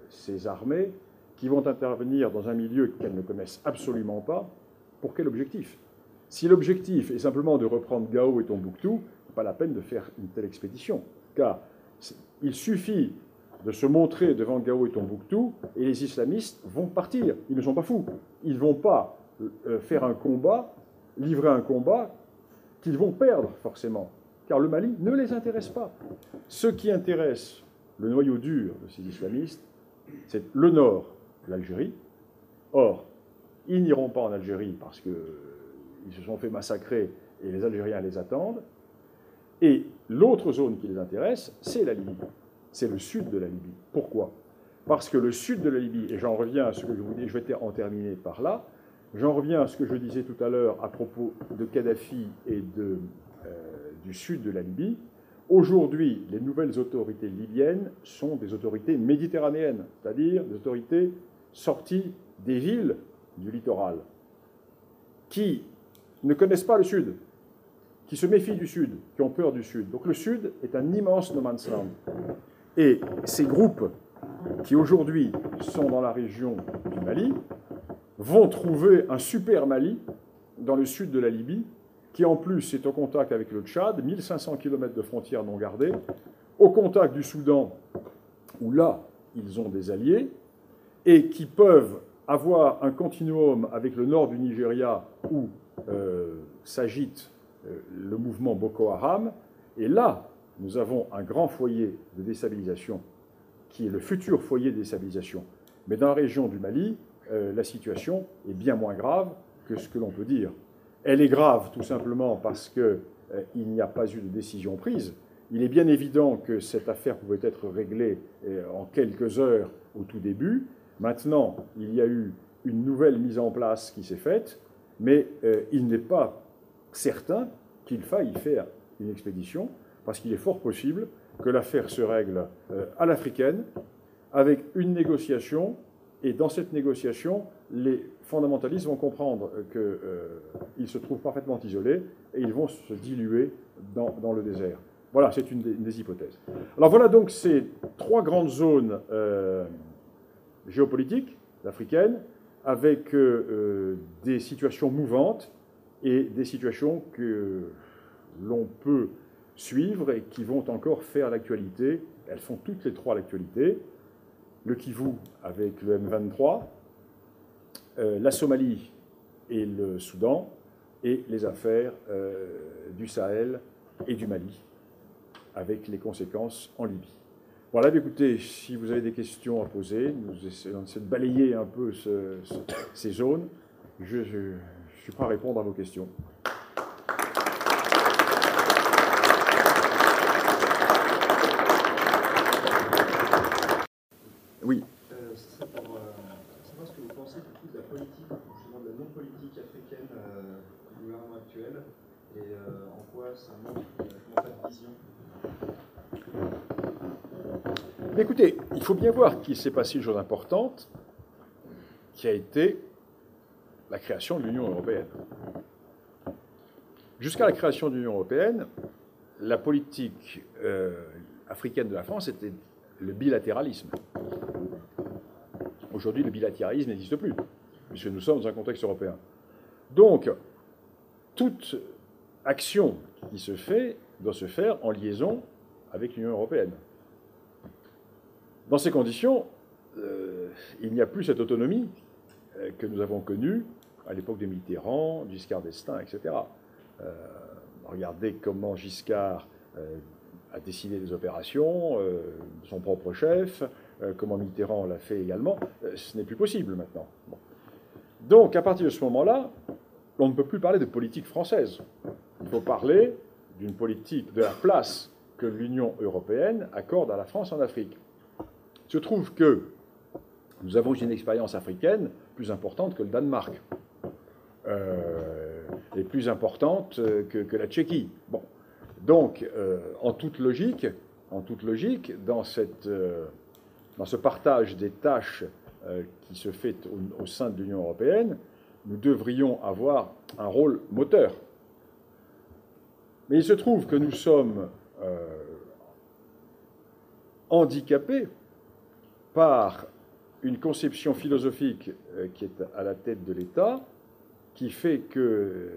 ces armées qui vont intervenir dans un milieu qu'elles ne connaissent absolument pas Pour quel objectif? Si l'objectif est simplement de reprendre Gao et Tombouctou, pas la peine de faire une telle expédition, car il suffit de se montrer devant Gao et Tombouctou, et les islamistes vont partir. Ils ne sont pas fous. Ils ne vont pas euh, faire un combat, livrer un combat qu'ils vont perdre forcément, car le Mali ne les intéresse pas. Ce qui intéresse le noyau dur de ces islamistes, c'est le nord, l'Algérie. Or, ils n'iront pas en Algérie parce qu'ils se sont fait massacrer et les Algériens les attendent. Et l'autre zone qui les intéresse, c'est la Libye. C'est le sud de la Libye. Pourquoi? Parce que le sud de la Libye, et j'en reviens à ce que je vous dis, je vais en terminer par là, j'en reviens à ce que je disais tout à l'heure à propos de Kadhafi et euh, du sud de la Libye. Aujourd'hui, les nouvelles autorités libyennes sont des autorités méditerranéennes, c'est-à-dire des autorités sorties des villes du littoral, qui ne connaissent pas le Sud, qui se méfient du Sud, qui ont peur du Sud. Donc le Sud est un immense no man's land. Et ces groupes qui aujourd'hui sont dans la région du Mali vont trouver un super Mali dans le sud de la Libye, qui en plus est au contact avec le Tchad, 1500 km de frontières non gardées, au contact du Soudan, où là, ils ont des alliés, et qui peuvent avoir un continuum avec le nord du Nigeria, où euh, s'agite euh, le mouvement Boko Haram. Et là, nous avons un grand foyer de déstabilisation, qui est le futur foyer de déstabilisation. Mais dans la région du Mali, euh, la situation est bien moins grave que ce que l'on peut dire. Elle est grave tout simplement parce qu'il euh, n'y a pas eu de décision prise. Il est bien évident que cette affaire pouvait être réglée en quelques heures au tout début. Maintenant, il y a eu une nouvelle mise en place qui s'est faite, mais il n'est pas certain qu'il faille faire une expédition, parce qu'il est fort possible que l'affaire se règle euh, à l'africaine, avec une négociation, et dans cette négociation, les fondamentalistes vont comprendre qu'ils euh, se trouvent parfaitement isolés, et ils vont se diluer dans, le désert. Voilà, c'est une, des hypothèses. Alors voilà donc ces trois grandes zones euh, géopolitiques africaines, avec des situations mouvantes, et des situations que l'on peut suivre et qui vont encore faire l'actualité. Elles font toutes les trois l'actualité. Le Kivu avec le M23, euh, la Somalie et le Soudan, et les affaires euh, du Sahel et du Mali, avec les conséquences en Libye. Voilà, écoutez, si vous avez des questions à poser, nous essayons de balayer un peu ces zones. je, je suis prêt à répondre à vos questions. Oui. Euh, ce serait pour euh, savoir ce que vous pensez du coup de la politique, justement de la non-politique africaine euh, et euh, en quoi ça manque de vision. Écoutez, il faut bien voir qu'il s'est passé une chose importante qui a été la création de l'Union européenne. Jusqu'à la création de l'Union européenne, la politique euh, africaine de la France était le bilatéralisme. Aujourd'hui, le bilatéralisme n'existe plus, puisque nous sommes dans un contexte européen. Donc, toute action qui se fait doit se faire en liaison avec l'Union européenne. Dans ces conditions, euh, il n'y a plus cette autonomie euh, que nous avons connue à l'époque de Mitterrand, Giscard d'Estaing, etc. Euh, regardez comment Giscard a décidé des opérations, son propre chef, comment Mitterrand l'a fait également. ce n'est plus possible maintenant. Donc, à partir de ce moment-là, on ne peut plus parler de politique française. Il faut parler d'une politique, de la place que l'Union européenne accorde à la France en Afrique. Il se trouve que nous avons une expérience africaine plus importante que le Danemark, euh, et plus importante que, la Tchéquie. Bon. Donc, euh, en toute logique, en toute logique dans, cette, euh, dans ce partage des tâches qui se fait au, sein de l'Union européenne, nous devrions avoir un rôle moteur. Mais il se trouve que nous sommes handicapé par une conception philosophique euh, qui est à la tête de l'État, qui fait que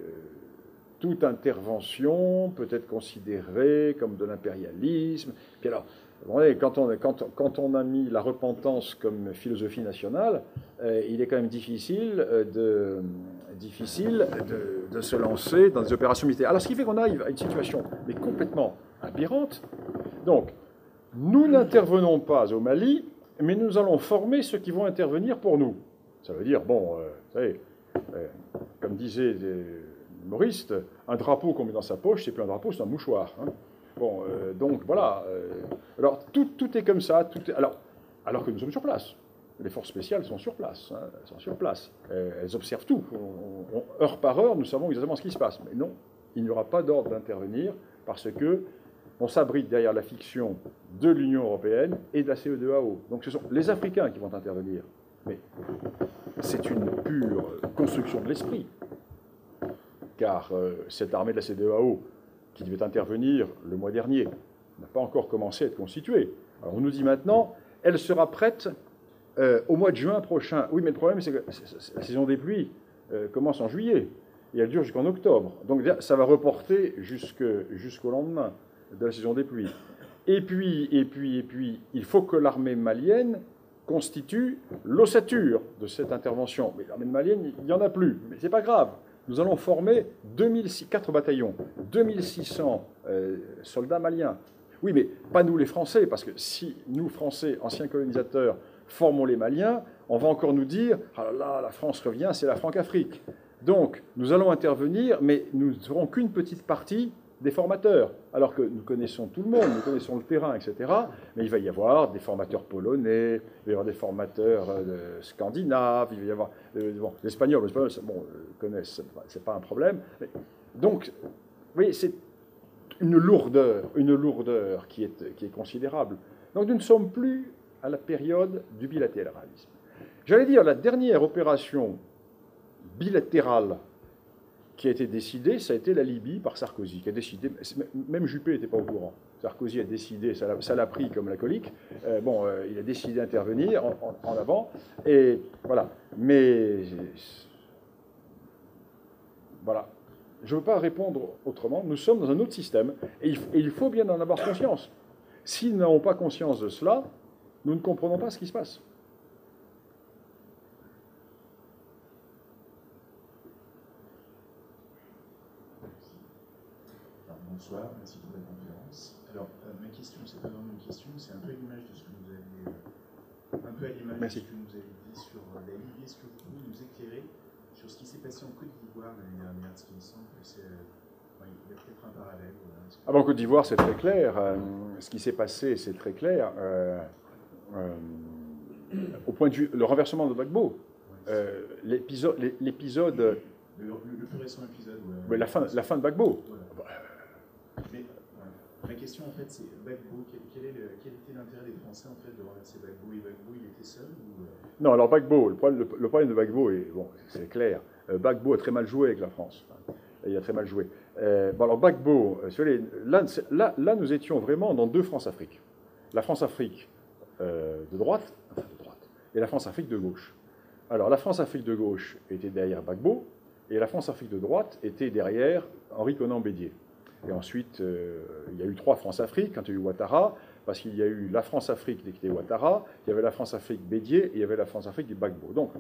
toute intervention peut être considérée comme de l'impérialisme. Puis alors, quand on, a mis la repentance comme philosophie nationale, euh, il est quand même difficile, euh, de, se lancer dans des opérations militaires. Alors, ce qui fait qu'on arrive à une situation mais complètement aberrante. Donc, nous n'intervenons pas au Mali, mais nous allons former ceux qui vont intervenir pour nous. Ça veut dire, bon, euh, vous savez, comme disait Maurice, un drapeau qu'on met dans sa poche, c'est plus un drapeau, c'est un mouchoir. Hein. Bon, euh, donc voilà. Euh, alors tout, est comme ça. Alors, alors que nous sommes sur place. Les forces spéciales sont sur place. Hein, elles sont sur place. Elles, observent tout. heure par heure, nous savons exactement ce qui se passe. Mais non, il n'y aura pas d'ordre d'intervenir parce que on s'abrite derrière la fiction de l'Union européenne et de la CEDEAO. Donc ce sont les Africains qui vont intervenir. Mais c'est une pure construction de l'esprit. Car euh, cette armée de la CEDEAO, qui devait intervenir le mois dernier, n'a pas encore commencé à être constituée. Alors on nous dit maintenant, elle sera prête euh, au mois de juin prochain. Oui, mais le problème, c'est que la saison des pluies euh, commence en juillet et elle dure jusqu'en octobre. Donc ça va reporter jusqu'au lendemain de la saison des pluies. Et puis, et puis, et puis, il faut que l'armée malienne constitue l'ossature de cette intervention. Mais l'armée malienne, il n'y en a plus. Mais ce n'est pas grave nous allons former 4 bataillons, 2600 euh, soldats maliens. Oui, mais pas nous les Français, parce que si nous, Français, anciens colonisateurs, formons les Maliens, on va encore nous dire Ah là là, la France revient, c'est la Franc-Afrique. Donc, nous allons intervenir, mais nous n'aurons qu'une petite partie des formateurs, alors que nous connaissons tout le monde, nous connaissons le terrain, etc. Mais il va y avoir des formateurs polonais, il va y avoir des formateurs euh, scandinaves, il va y avoir euh, bon, les Espagnols, les Espagnols, bon, euh, connaissent, c'est pas un problème. donc, vous voyez, c'est une lourdeur, une lourdeur qui est, qui est considérable. Donc, nous ne sommes plus à la période du bilatéralisme. J'allais dire, la dernière opération bilatérale qui a été décidé, ça a été la Libye par Sarkozy, qui a décidé, même Juppé n'était pas au courant. Sarkozy a décidé, ça l'a pris comme la colique. Euh, bon, euh, il a décidé d'intervenir en, avant, et voilà. Mais voilà, je ne veux pas répondre autrement. Nous sommes dans un autre système, et il faut bien en avoir conscience. Si nous n'avons pas conscience de cela, nous ne comprenons pas ce qui se passe. Bonsoir, merci pour la conférence. Alors, euh, ma question, c'est pas vraiment une question, c'est un peu à l'image de ce que vous avez, euh, ce que vous avez dit sur euh, la. Est-ce que vous pouvez nous éclairer sur ce qui s'est passé en Côte d'Ivoire l'année dernière Parce qu'il me semble que c'est. il y a peut-être un parallèle. Ah ben, en Côte d'Ivoire, c'est très clair. ce qui s'est passé, c'est très clair. au point de vue, le renversement de Gbagbo, l'épisode. l'épisode le, le, plus récent épisode. Ouais. la, fin, la fin de Gbagbo. Ma question, en fait, c'est Bagbo. Quel, était l'intérêt des Français, en fait, de renverser Bagbo Et Bagbo, il était seul. Euh? Non, alors Bagbo, le problème, le, problème de Bagbo, est, bon, c'est clair. Euh, Bagbo a très mal joué avec la France. Il a très mal joué. Euh, bon, alors Bagbo, là, là, là, nous étions vraiment dans deux France-Afrique. La France-Afrique de droite, enfin de droite, et la France-Afrique de gauche. Alors la France-Afrique de gauche était derrière Bagbo, et la France-Afrique de droite était derrière Henri Conan Bédier. Et ensuite, euh, il y a eu trois France-Afrique quand il y a eu Ouattara, parce qu'il y a eu la France-Afrique qui était Ouattara, il y avait la France-Afrique Bédier et il y avait la France-Afrique du Bagbo. Donc,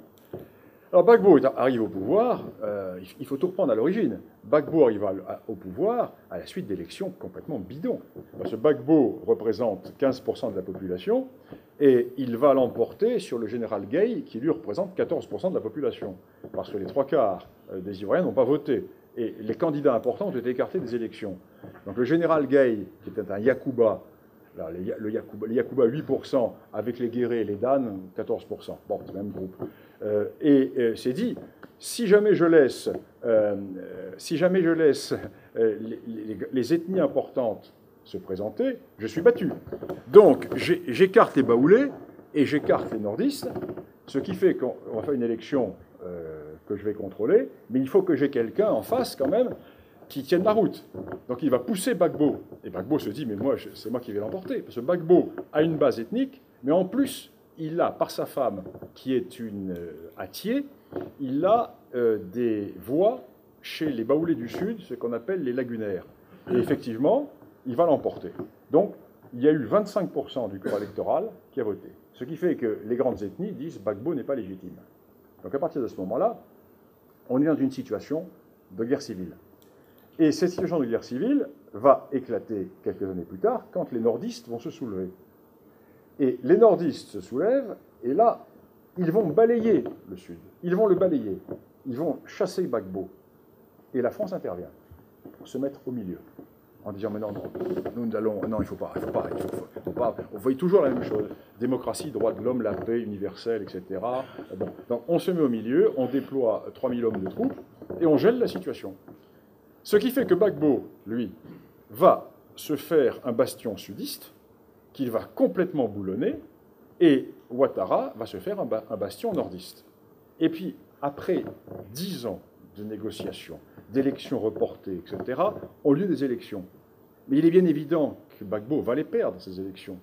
alors Bagbo arrive au pouvoir, euh, il faut tout reprendre à l'origine. Bagbo arrive au pouvoir à la suite d'élections complètement bidons. Parce que Bagbo représente 15% de la population et il va l'emporter sur le général Gay qui lui représente 14% de la population. Parce que les trois quarts euh, des Ivoiriens n'ont pas voté et les candidats importants ont été écartés des élections. Donc le général Gay, qui était un Yakuba, le, Yakuba, 8%, avec les Guérés et les Dan, 14%. Bon, même groupe. Euh, et euh, c'est dit, si jamais je laisse, euh, si jamais je laisse les, ethnies importantes se présenter, je suis battu. Donc j'écarte les baoulés et j'écarte les nordistes, ce qui fait qu'on va faire une élection que je vais contrôler, mais il faut que j'ai quelqu'un en face quand même qui tiennent la route. Donc il va pousser Bagbo. Et Bagbo se dit, mais moi, c'est moi qui vais l'emporter. Parce que Bagbo a une base ethnique, mais en plus, il a, par sa femme, qui est une euh, il a euh, des voix chez les Baoulés du Sud, ce qu'on appelle les lagunaires. Et effectivement, il va l'emporter. Donc, il y a eu 25% du corps électoral qui a voté. Ce qui fait que les grandes ethnies disent Bagbo n'est pas légitime. Donc à partir de ce moment-là, on est dans une situation de guerre civile. Et cette situation de guerre civile va éclater quelques années plus tard quand les nordistes vont se soulever. Et les nordistes se soulèvent, et là, ils vont balayer le Sud. Ils vont le balayer. Ils vont chasser Bagbo. Et la France intervient pour se mettre au milieu en disant mais non, non, nous allons, non, il faut pas, il faut pas, il faut, pas. On voit toujours la même chose. Démocratie, droit de l'homme, la paix universelle, etc. Bon, donc on se met au milieu, on déploie 3000 hommes de troupes et on gèle la situation. Ce qui fait que Bagbo, lui, va se faire un bastion sudiste qu'il va complètement boulonner et Ouattara va se faire un, bastion nordiste. Et puis, après dix ans de négociations, d'élections reportées, etc., au lieu des élections, mais il est bien évident que Bagbo va les perdre, ces élections.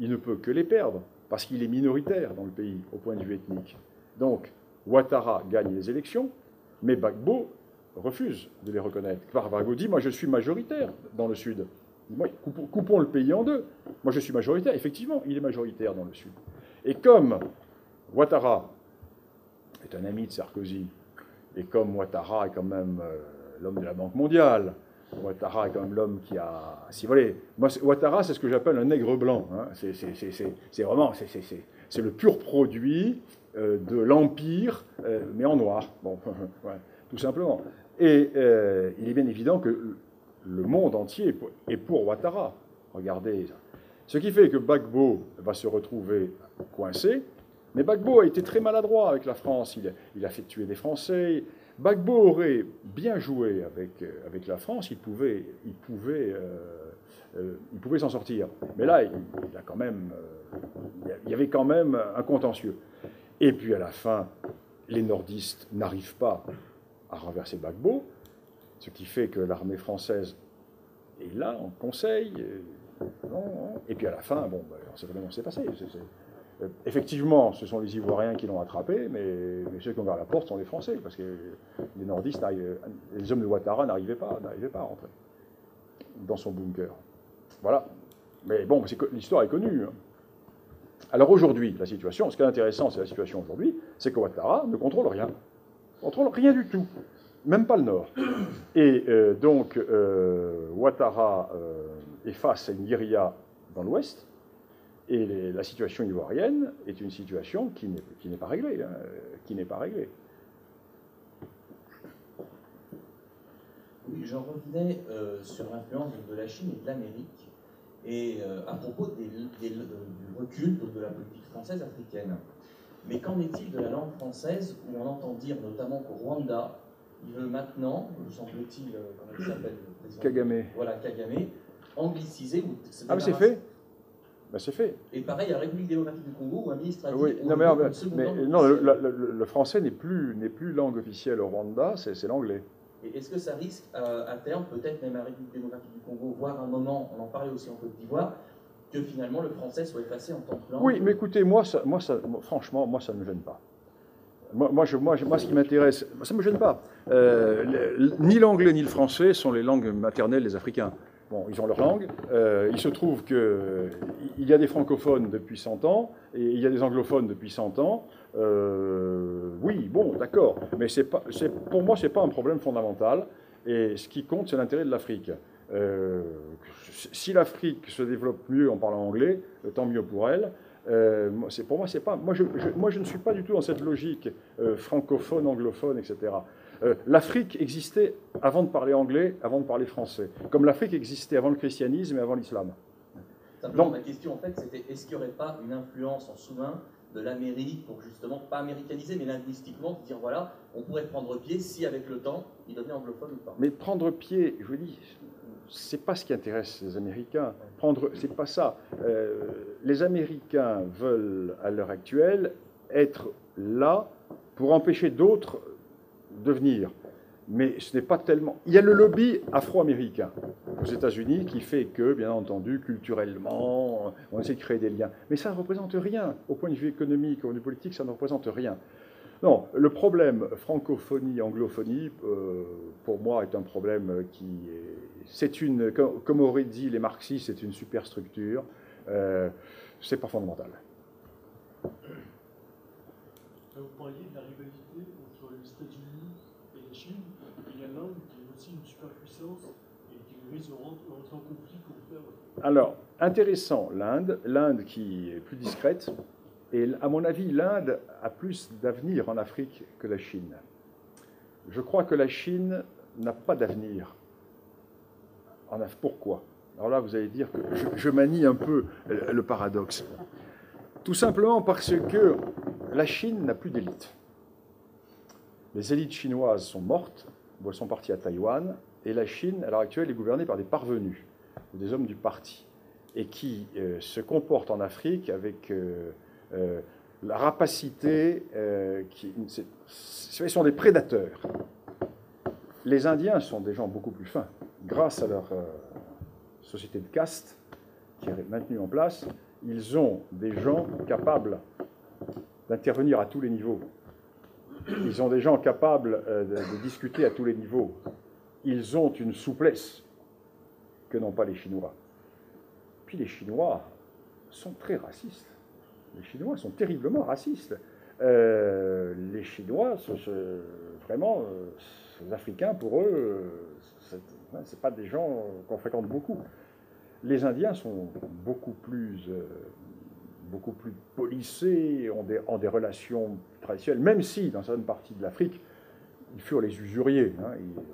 Il ne peut que les perdre, parce qu'il est minoritaire dans le pays, au point de vue ethnique. Donc, Ouattara gagne les élections, mais Bagbo refuse de les reconnaître. Bagbo dit, moi je suis majoritaire dans le Sud. coupons, le pays en deux. Moi je suis majoritaire. Effectivement, il est majoritaire dans le Sud. Et comme Ouattara est un ami de Sarkozy, et comme Ouattara est quand même euh, l'homme de la Banque mondiale, Ouattara est quand même l'homme qui a. Si vous moi, Ouattara, c'est ce que j'appelle un nègre blanc. Hein. C'est vraiment. C'est le pur produit euh, de l'Empire, euh, mais en noir. Bon, tout simplement. Et il est bien évident que le monde entier est pour Ouattara. Regardez. Ce qui fait que Bagbo va se retrouver coincé. Mais Bagbo a été très maladroit avec la France. Il a, fait tuer des Français. Bagbo aurait bien joué avec, euh, avec la France, il pouvait, il pouvait, euh, euh, pouvait s'en sortir. Mais là, il, a quand même, il y avait quand même un contentieux. Et puis à la fin, les nordistes n'arrivent pas à renverser Bagbo, ce qui fait que l'armée française est là en conseil. Et puis à la fin, bon, ben, on sait vraiment ce qui s'est passé. Effectivement, ce sont les Ivoiriens qui l'ont attrapé, mais, ceux qui ont ouvert la porte sont les Français, parce que les nordistes, les hommes de Ouattara n'arrivaient pas, pas à rentrer dans son bunker. Voilà. Mais bon, l'histoire est connue. Hein. Alors aujourd'hui, la situation, ce qui est intéressant, c'est la situation aujourd'hui, c'est que Ouattara ne contrôle rien. Ne contrôle rien du tout. Même pas le nord. Et euh, donc, euh, Ouattara est face à une guérilla dans l'ouest, et la situation ivoirienne est une situation qui n'est pas réglée, hein, qui n'est pas réglée. Oui, j'en revenais euh, sur l'influence de la Chine et de l'Amérique, et euh, à propos du recul de la politique française africaine. Mais qu'en est-il de la langue française, où on entend dire notamment qu'au Rwanda, il veut maintenant, me semble-t-il, euh, comment il s'appelle Kagame. Voilà, Kagame, angliciser. Ou ah, mais c'est fait bah, c'est fait. Et pareil, à la République démocratique du Congo, où un ministre a dit. Oui, non, mais, non, le, français n'est plus, plus langue officielle au Rwanda, c'est l'anglais. Et est-ce que ça risque, euh, à terme, peut-être même à la République démocratique du Congo, voire un moment, on en parlait aussi en Côte d'Ivoire, que finalement le français soit effacé en tant que langue? Oui, mais écoutez, moi, ça, moi ça, franchement, moi, ça ne me gêne pas. Moi, moi, je, moi, moi ce qui m'intéresse, ça ne me gêne pas. Euh, ni l'anglais ni le français sont les langues maternelles des Africains. Ils ont leur langue. Euh, il se trouve qu'il y a des francophones depuis 100 ans et il y a des anglophones depuis 100 ans. Euh, oui, bon, d'accord. Mais pas, pour moi, ce n'est pas un problème fondamental. Et ce qui compte, c'est l'intérêt de l'Afrique. Euh, si l'Afrique se développe mieux en parlant anglais, tant mieux pour elle. pour moi, pas. Moi je, moi, je ne suis pas du tout dans cette logique francophone, anglophone, etc. Euh, L'Afrique existait avant de parler anglais, avant de parler français, comme l'Afrique existait avant le christianisme et avant l'islam. Simplement, ma question, en fait, c'était est-ce qu'il n'y aurait pas une influence en sous-main de l'Amérique pour justement, pas américaniser, mais linguistiquement, dire voilà, on pourrait prendre pied si avec le temps, il devenait anglophone ou pas? Mais prendre pied, je vous dis, c'est pas ce qui intéresse les Américains. Prendre, c'est pas ça. Euh, les Américains veulent, à l'heure actuelle, être là pour empêcher d'autres devenir. mais ce n'est pas tellement. Il y a le lobby afro-américain aux États-Unis qui fait que, bien entendu, culturellement, on essaie de créer des liens. Mais ça ne représente rien. Au point de vue économique, au point de vue politique, ça ne représente rien. Non, le problème francophonie, anglophonie, euh, pour moi, est un problème qui est. C'est une. Comme auraient dit les marxistes, c'est une superstructure. Euh, c'est pas fondamental. Vous parliez de la rivalité entre les États-Unis et la Chine. Il y a l'Inde qui est aussi et qui risque de rentrer en conflit pour faire. Alors, intéressant, l'Inde, l'Inde qui est plus discrète, et à mon avis, l'Inde a plus d'avenir en Afrique que la Chine. Je crois que la Chine n'a pas d'avenir en Afrique. Pourquoi? Alors là, vous allez dire que je, manie un peu le paradoxe. Tout simplement parce que la Chine n'a plus d'élite. Les élites chinoises sont mortes, ou elles sont parties à Taïwan, et la Chine, à l'heure actuelle, est gouvernée par des parvenus, des hommes du parti, et qui euh, se comportent en Afrique avec euh, euh, la rapacité, qui, ils sont des prédateurs. Les Indiens sont des gens beaucoup plus fins. Grâce à leur société de caste qui est maintenue en place, ils ont des gens capables d'intervenir à tous les niveaux. Ils ont des gens capables de, discuter à tous les niveaux. Ils ont une souplesse que n'ont pas les Chinois. Puis les Chinois sont très racistes. Les Chinois sont terriblement racistes. Euh, les Chinois, vraiment, euh, les Africains, pour eux, ce n'est pas des gens qu'on fréquente beaucoup. Les Indiens sont beaucoup plus, euh, plus policés, ont des, ont des, relations traditionnelles, même si, dans certaines parties de l'Afrique, ils furent les usuriers, hein,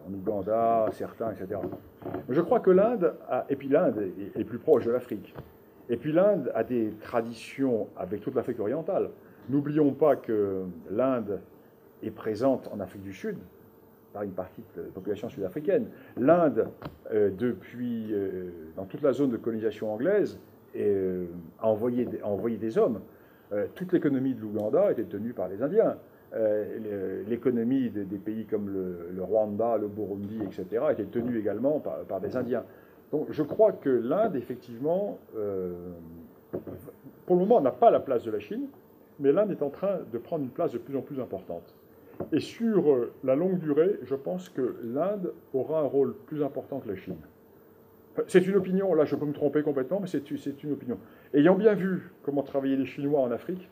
en Ouganda, certains, etc. je crois que l'Inde, et puis l'Inde est plus proche de l'Afrique. Et puis l'Inde a des traditions avec toute l'Afrique orientale. N'oublions pas que l'Inde est présente en Afrique du Sud par une partie de la population sud-africaine. L'Inde, euh, depuis, euh, dans toute la zone de colonisation anglaise, euh, a, envoyé, des hommes. toute l'économie de l'Ouganda était tenue par les Indiens. L'économie des, pays comme le, Rwanda, le Burundi, etc., était tenue également par des Indiens. Donc je crois que l'Inde, effectivement, euh, pour le moment, n'a pas la place de la Chine, mais l'Inde est en train de prendre une place de plus en plus importante. Et sur euh, la longue durée, je pense que l'Inde aura un rôle plus important que la Chine. C'est une opinion, là je peux me tromper complètement, mais c'est une opinion. Ayant bien vu comment travaillaient les Chinois en Afrique,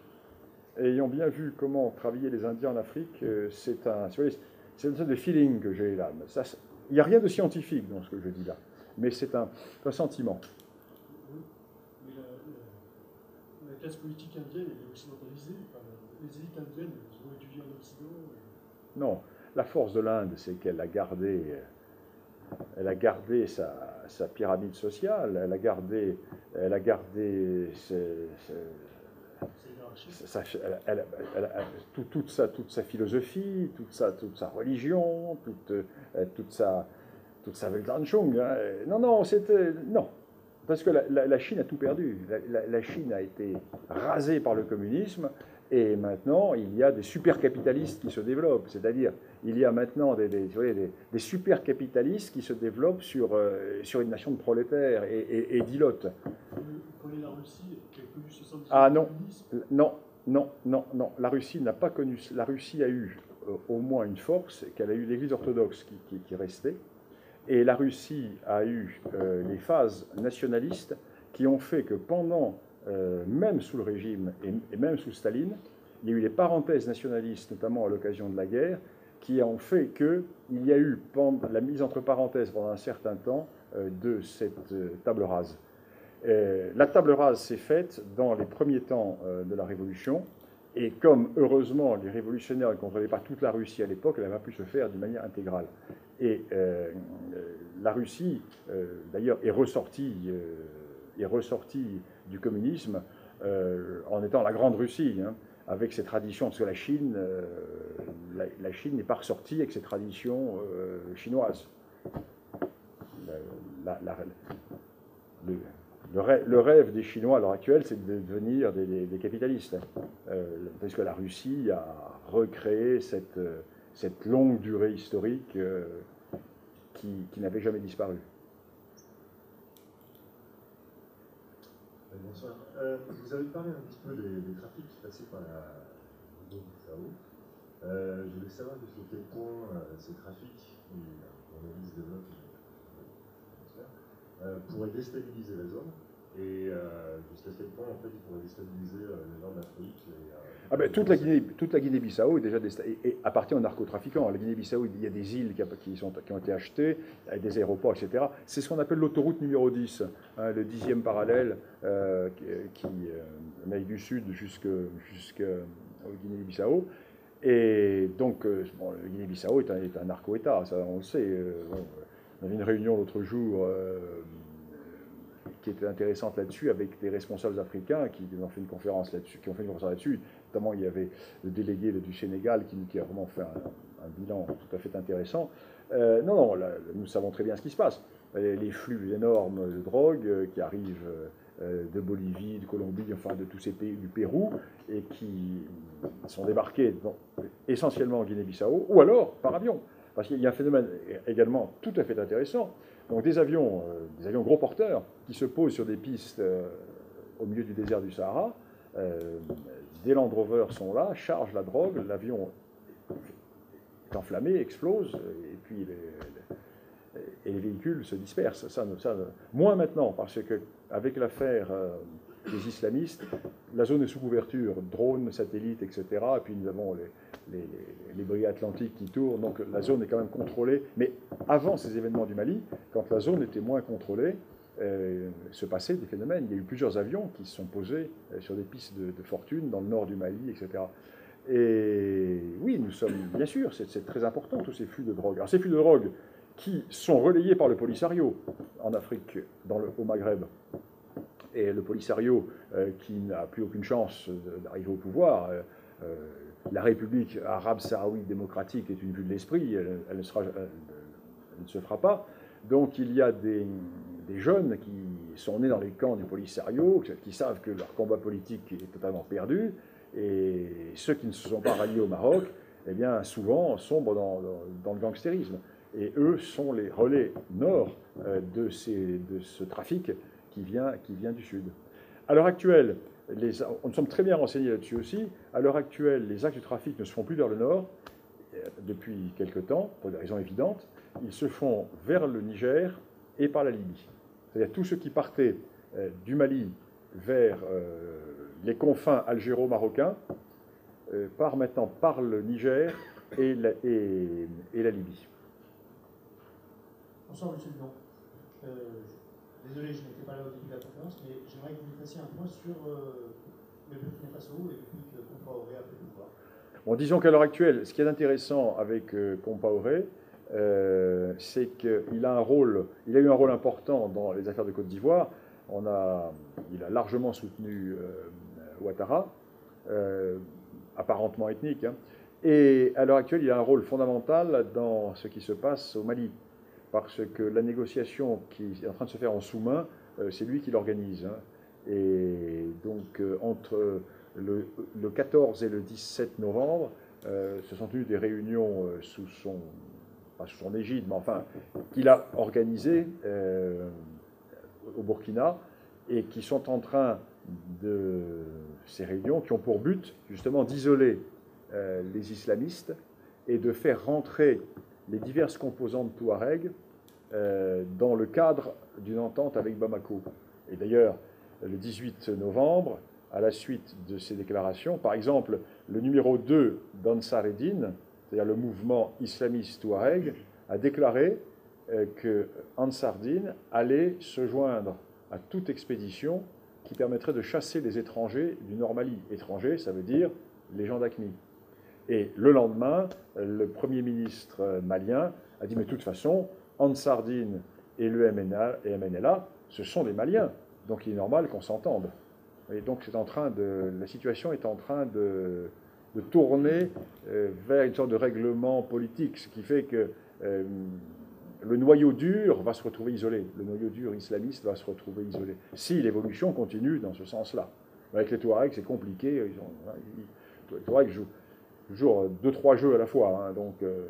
ayant bien vu comment travaillaient les Indiens en Afrique, euh, c'est un, c'est une sorte de feeling que j'ai là. Il n'y a rien de scientifique dans ce que je dis là mais c'est un, un, sentiment. Mais la, la, classe politique indienne, est occidentalisée. les élites indiennes, ont étudié en Occident. Non, la force de l'Inde, c'est qu'elle a gardé, elle a gardé sa, sa, pyramide sociale, elle a gardé, elle a gardé ses, toute, sa, philosophie, toute sa, religion, toute, toute sa, toute sa Weltanschauung. Hein. Non, non, c'était. Non. Parce que la, Chine a tout perdu. La, Chine a été rasée par le communisme et maintenant il y a des supercapitalistes qui se développent. C'est-à-dire, il y a maintenant des, des, des, supercapitalistes qui se développent sur, euh, sur une nation de prolétaires et, et, et d'ilotes. la Russie qui a connu Ah non, non, non, non, non. La Russie n'a pas connu. La Russie a eu euh, au moins une force, qu'elle a eu l'Église orthodoxe qui, qui, qui est restée et la Russie a eu euh, les phases nationalistes qui ont fait que pendant, euh, même sous le régime et, même sous Staline, il y a eu les parenthèses nationalistes, notamment à l'occasion de la guerre, qui ont fait qu'il y a eu la mise entre parenthèses pendant un certain temps euh, de cette table rase. la table rase s'est faite dans les premiers temps de la Révolution, et comme heureusement les révolutionnaires ne contrôlaient pas toute la Russie à l'époque, elle n'a pas pu se faire d'une manière intégrale. Et euh, la Russie, euh, d'ailleurs, est ressortie, euh, est ressortie du communisme en étant la grande Russie, hein, avec ses traditions, parce que la Chine, la, Chine n'est pas ressortie avec ses traditions chinoises. le, rêve, des Chinois à l'heure actuelle, c'est de devenir des, capitalistes. Hein. parce que la Russie a recréé cette, cette longue durée historique qui, qui n'avait jamais disparu. Bonsoir. Euh, vous avez parlé un petit peu des, trafics qui passaient par la Guinée-Bissau. Euh, je voulais savoir jusqu'à quel point euh, ces trafics, on a se développe, euh, pourraient déstabiliser la zone et euh, jusqu'à quel point en fait ils pourraient déstabiliser euh, le nord d'Afrique. Ah ben, toute la Guinée-Bissau est déjà appartient aux narcotrafiquants. La Guinée-Bissau, il y a des îles qui, ont été achetées, des aéroports, etc. C'est ce qu'on appelle l'autoroute numéro 10, hein, le dixième parallèle euh, qui, euh, du Sud jusqu'au Guinée-Bissau. Et donc, bon, le Guinée-Bissau est un, narco-État, on le sait. on avait une réunion l'autre jour qui était intéressante là-dessus avec des responsables africains qui ont fait une conférence là-dessus, qui ont fait une conférence là-dessus. Notamment, il y avait le délégué du Sénégal qui, a vraiment fait un, bilan tout à fait intéressant. Euh, non, non, nous savons très bien ce qui se passe. Les, flux énormes de drogue euh, qui arrivent euh, de Bolivie, de Colombie, enfin de tous ces pays, du Pérou, et qui sont débarqués essentiellement en Guinée-Bissau, ou alors par avion. Parce qu'il y a un phénomène également tout à fait intéressant, donc des avions, euh, des avions gros porteurs qui se posent sur des pistes euh, au milieu du désert du Sahara. Euh, des Land Rover sont là, chargent la drogue, l'avion est enflammé, explose, et puis les, véhicules se dispersent. Ça, moins maintenant, parce qu'avec l'affaire des islamistes, la zone est sous couverture, drones, satellites, etc. Et puis nous avons les, les, brigades atlantiques qui tournent, donc la zone est quand même contrôlée. Mais avant ces événements du Mali, quand la zone était moins contrôlée, euh, se passaient des phénomènes. Il y a eu plusieurs avions qui se sont posés euh, sur des pistes de, fortune dans le nord du Mali, etc. Et oui, nous sommes, bien sûr, c'est très important, tous ces flux de drogue. Alors ces flux de drogue qui sont relayés par le Polisario en Afrique, dans le, au Maghreb, et le Polisario, euh, qui n'a plus aucune chance d'arriver au pouvoir, la République arabe sahraoui démocratique est une vue de l'esprit, elle, ne se fera pas. Donc il y a des, jeunes qui sont nés dans les camps du Polisario, qui savent que leur combat politique est totalement perdu, et ceux qui ne se sont pas ralliés au Maroc, eh bien souvent sombrent dans, le gangstérisme. Et eux sont les relais nord de, ces, de ce trafic qui vient, qui vient du Sud. À l'heure actuelle, les, nous sommes très bien renseignés là-dessus aussi. À l'heure actuelle, les axes du trafic ne se font plus vers le nord euh, depuis quelque temps, pour des raisons évidentes. Ils se font vers le Niger et par la Libye. C'est-à-dire tous ceux qui partaient euh, du Mali vers euh, les confins algéro-marocains partent maintenant par le Niger et la, et, et la Libye. Bonsoir, Monsieur le Désolé, je n'étais pas là au début de la conférence, mais j'aimerais que vous fassiez un point sur euh, le Burkina Faso et puis que Compaoré a pu pouvoir. Bon, disons qu'à l'heure actuelle, ce qui est intéressant avec euh, Compaoré, euh, c'est qu'il a un rôle, il a eu un rôle important dans les affaires de Côte d'Ivoire. On a, il a largement soutenu euh, Ouattara, euh, apparentement ethnique, hein, et à l'heure actuelle, il a un rôle fondamental dans ce qui se passe au Mali parce que la négociation qui est en train de se faire en sous-main, euh, c'est lui qui l'organise. Hein. Et donc, entre le, 14 et le 17 novembre, se sont tenues des réunions sous son, pas sous son égide, mais enfin, qu'il a organisées au Burkina et qui sont en train de ces réunions qui ont pour but justement d'isoler les islamistes et de faire rentrer les diverses composantes Touareg euh, dans le cadre d'une entente avec Bamako. Et d'ailleurs, le 18 novembre, à la suite de ces déclarations, par exemple, le numéro 2 d'Ansar Eddin, c'est-à-dire le mouvement islamiste Touareg, a déclaré euh, que Ansar Eddin allait se joindre à toute expédition qui permettrait de chasser les étrangers du Nord Mali. Étrangers, ça veut dire les gens d'Acmi. Et le lendemain, le Premier ministre malien a dit, mais de toute façon, Ansardine et le MNLA, ce sont des Maliens. Donc il est normal qu'on s'entende. Et donc c'est en train de, la situation est en train de, tourner euh, vers une sorte de règlement politique, ce qui fait que euh, le noyau dur va se retrouver isolé. Le noyau dur islamiste va se retrouver isolé. Si l'évolution continue dans ce sens-là. Avec les Touaregs, c'est compliqué. Ont, les Touaregs jouent toujours deux, trois jeux à la fois. hein, donc, euh,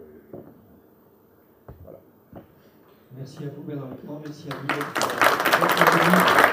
Merci à vous. Merci à vous.